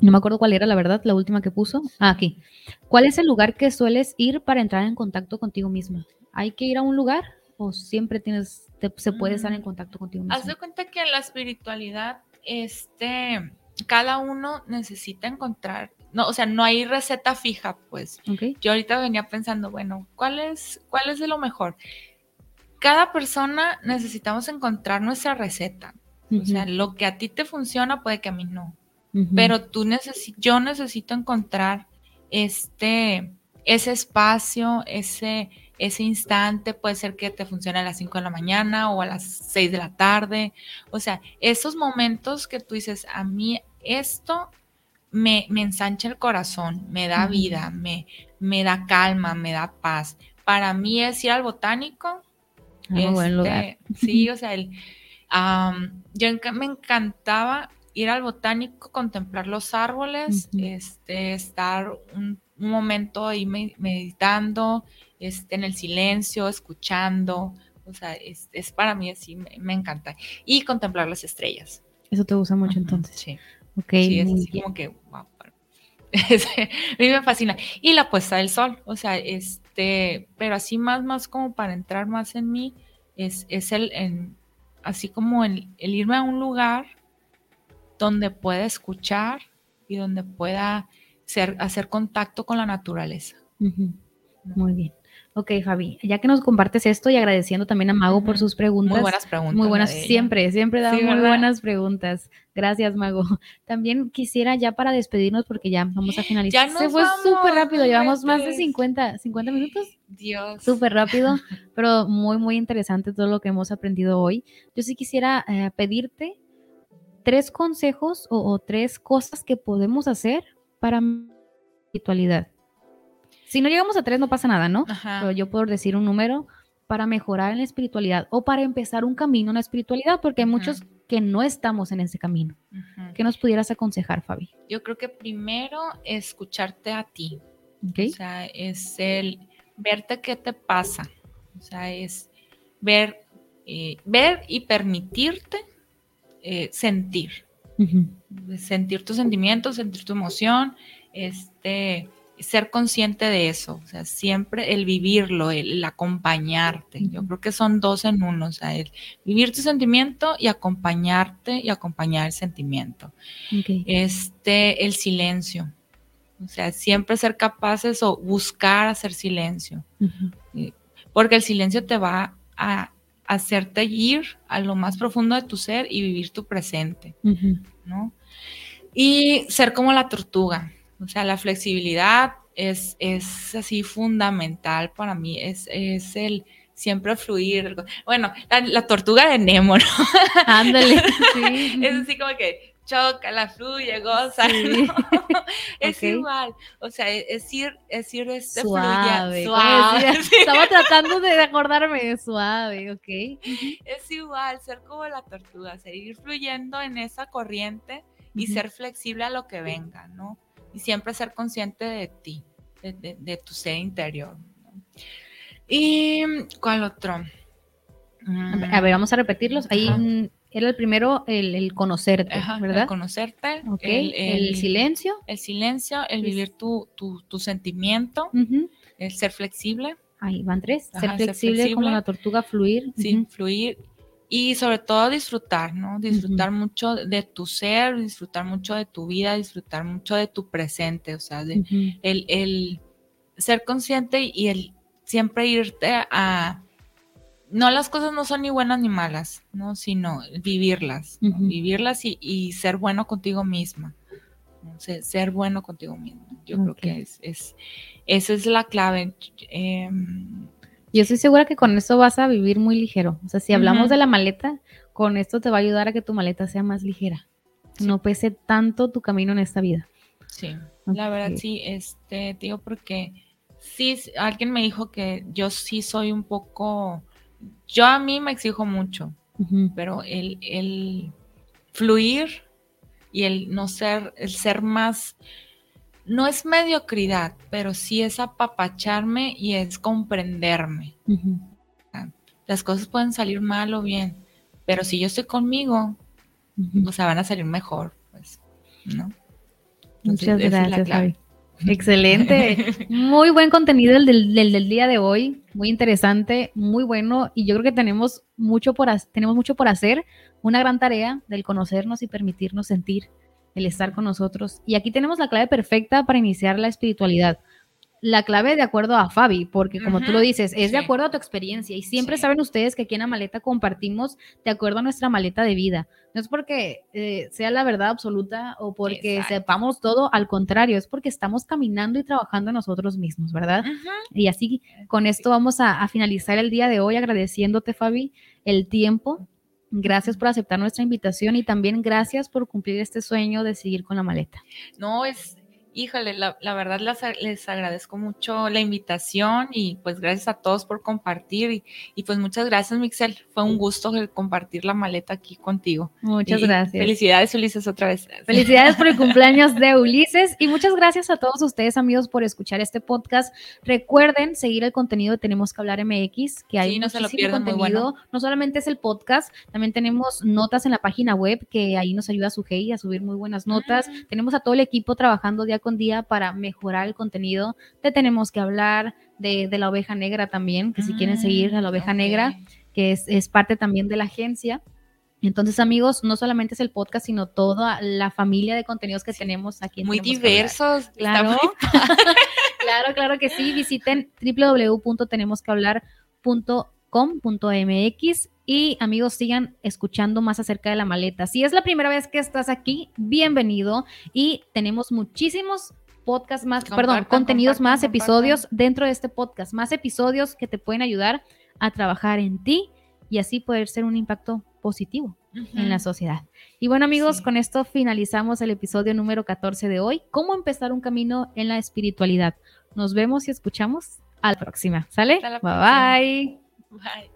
no me acuerdo cuál era la verdad, la última que puso. Ah, aquí. ¿Cuál es el lugar que sueles ir para entrar en contacto contigo misma? ¿Hay que ir a un lugar o siempre tienes, se puede estar en mm. contacto contigo misma? Haz de cuenta que en la espiritualidad, este, cada uno necesita encontrar, no, o sea, no hay receta fija, pues. Yo ahorita venía pensando, bueno, ¿cuál es, cuál es de lo mejor? Cada persona necesitamos encontrar nuestra receta. O sea, lo que a ti te funciona puede que a mí no. Pero tú necesitas, yo necesito encontrar este, ese espacio, ese, ese instante, puede ser que te funcione a las 5 de la mañana o a las 6 de la tarde. O sea, esos momentos que tú dices, a mí esto me, me ensancha el corazón, me da vida, me, me da calma, me da paz. Para mí es ir al botánico. Ah, buen lugar. Este, sí, o sea, el, yo me encantaba ir al botánico, contemplar los árboles, este, estar un, momento ahí meditando, este, en el silencio, escuchando. O sea, es, para mí así, me, encanta. Y contemplar las estrellas. Eso te gusta mucho entonces. Sí. Ok. Sí, es así como que, wow. a mí me fascina. Y la puesta del sol, o sea, este, pero así más, más como para entrar más en mí, es, es el, así como el, irme a un lugar donde pueda escuchar y donde pueda ser, hacer contacto con la naturaleza. Muy bien. Ok, Javi, ya que nos compartes esto y agradeciendo también a Mago por sus preguntas. Muy buenas preguntas. Muy buenas, siempre, siempre da muy buenas preguntas. Gracias, Mago. También quisiera ya para despedirnos, porque ya vamos a finalizar. Ya Se fue súper rápido, llevamos más de 50, 50 minutos. Dios. Súper rápido, pero muy, muy interesante todo lo que hemos aprendido hoy. Yo sí quisiera eh, pedirte tres consejos o, o tres cosas que podemos hacer para espiritualidad Si no llegamos a tres, no pasa nada, ¿no? Ajá. Pero yo puedo decir un número para mejorar en la espiritualidad o para empezar un camino en la espiritualidad, porque hay muchos que no estamos en ese camino. ¿Qué nos pudieras aconsejar, Fabi? Yo creo que primero escucharte a ti. ¿Ok? O sea, es el verte qué te pasa. O sea, es ver, eh, ver y permitirte eh, sentir. Sentir tus sentimientos, sentir tu emoción, este, ser consciente de eso. O sea, siempre el vivirlo, el, el acompañarte. Yo creo que son dos en uno. O sea, el vivir tu sentimiento y acompañarte y acompañar el sentimiento este, el silencio. O sea, siempre ser capaces o buscar hacer silencio, Ujú. porque el silencio te va a hacerte ir a lo más profundo de tu ser y vivir tu presente. ¿no? Y ser como la tortuga, o sea, la flexibilidad es, es así fundamental para mí, es, es el siempre fluir. Bueno, la, la tortuga de Nemo, ¿no? Ándale. Sí. Es así como que choca, la fluye, goza. Sí. ¿no? es igual. O sea, es, ir, es ir este Suave. ¿cómo suave. sí, Estaba tratando de acordarme de suave, ok. Es igual, ser como la tortuga, seguir fluyendo en esa corriente y ser flexible a lo que venga, ¿no? Y siempre ser consciente de ti, de, de- de tu ser interior. ¿Y cuál otro? Mm, A ver, vamos a repetirlos. Ahí Ajá. era el primero, el, el conocerte, ajá, el ¿verdad? conocerte, Ok. el, El, el- silencio. el silencio, el vivir tu, tu, tu sentimiento, el ser flexible, Ahí van tres. Ajá, ser ser flexible, como la tortuga, fluir. sí, Ujú. fluir y sobre todo disfrutar, ¿no? Disfrutar mucho de tu ser, disfrutar mucho de tu vida, disfrutar mucho de tu presente, o sea, de, el, el ser consciente y el siempre irte a... No, las cosas no son ni buenas ni malas, ¿no? Sino vivirlas, vivirlas y, y ser bueno contigo misma. ¿no? Ser, ser bueno contigo misma. Yo creo que es, es, esa es la clave. Em, Yo estoy segura que con esto vas a vivir muy ligero. O sea, si hablamos de la maleta, con esto te va a ayudar a que tu maleta sea más ligera. Sí. No pese tanto tu camino en esta vida. Sí, la verdad sí, este, te digo porque sí, alguien me dijo que yo sí soy un poco, yo a mí me exijo mucho, pero el, el fluir y el no ser, el ser más, no es mediocridad, pero sí es apapacharme y es comprenderme. Las cosas pueden salir mal o bien, pero si yo estoy conmigo, o sea, van a salir mejor, pues, ¿no? Entonces, Muchas gracias. Fabi. Excelente. Muy buen contenido el del, del- del día de hoy. Muy interesante, muy bueno. Y yo creo que tenemos mucho, por, tenemos mucho por hacer. Una gran tarea del conocernos y permitirnos sentir, el estar con nosotros. Y aquí tenemos la clave perfecta para iniciar la espiritualidad. La clave de acuerdo a Fabi, porque como tú lo dices, es de acuerdo a tu experiencia. Y siempre Sí. saben ustedes que aquí en la maleta compartimos de acuerdo a nuestra maleta de vida. No es porque eh, sea la verdad absoluta o porque Exacto. sepamos todo, al contrario, es porque estamos caminando y trabajando nosotros mismos, ¿verdad? Y así con esto vamos a, a finalizar el día de hoy agradeciéndote, Fabi, el tiempo. Gracias por aceptar nuestra invitación y también gracias por cumplir este sueño de seguir con la maleta. No, es, híjole, la, la verdad las- les agradezco mucho la invitación y pues gracias a todos por compartir y, y, pues muchas gracias, Mixel. Fue un gusto compartir la maleta aquí contigo. Muchas Y gracias. Felicidades, Ulises, otra vez. Felicidades por el cumpleaños de Ulises y muchas gracias a todos ustedes amigos por escuchar este podcast. Recuerden seguir el contenido de Tenemos que hablar MX, que hay Sí, no se lo muchísimo muy contenido. bueno. No solamente es el podcast, también tenemos notas en la página web que ahí nos ayuda a Sugei a subir muy buenas notas. Mm. Tenemos a todo el equipo trabajando día con día para mejorar el contenido. Te tenemos que hablar de, de la oveja negra también, que si quieren seguir a la oveja Mm, ok. negra, que es, es parte también de la agencia. Entonces, amigos, no solamente es el podcast, sino toda la familia de contenidos que tenemos aquí. en Muy Tenemos diversos. está Claro. claro, claro que sí. Visiten www.tenemosquehablar.com.mx y amigos, sigan escuchando más acerca de la maleta. Si es la primera vez que estás aquí, bienvenido y tenemos muchísimos podcasts más, perdón, Compartan, contenidos compartan, más, compartan. episodios dentro de este podcast, más episodios que te pueden ayudar a trabajar en ti y así poder ser un impacto positivo en la sociedad. Y bueno amigos, Sí. con esto finalizamos el episodio número 14 de hoy, cómo empezar un camino en la espiritualidad. Nos vemos y escuchamos a la próxima. ¿Sale? La bye bye. Bye.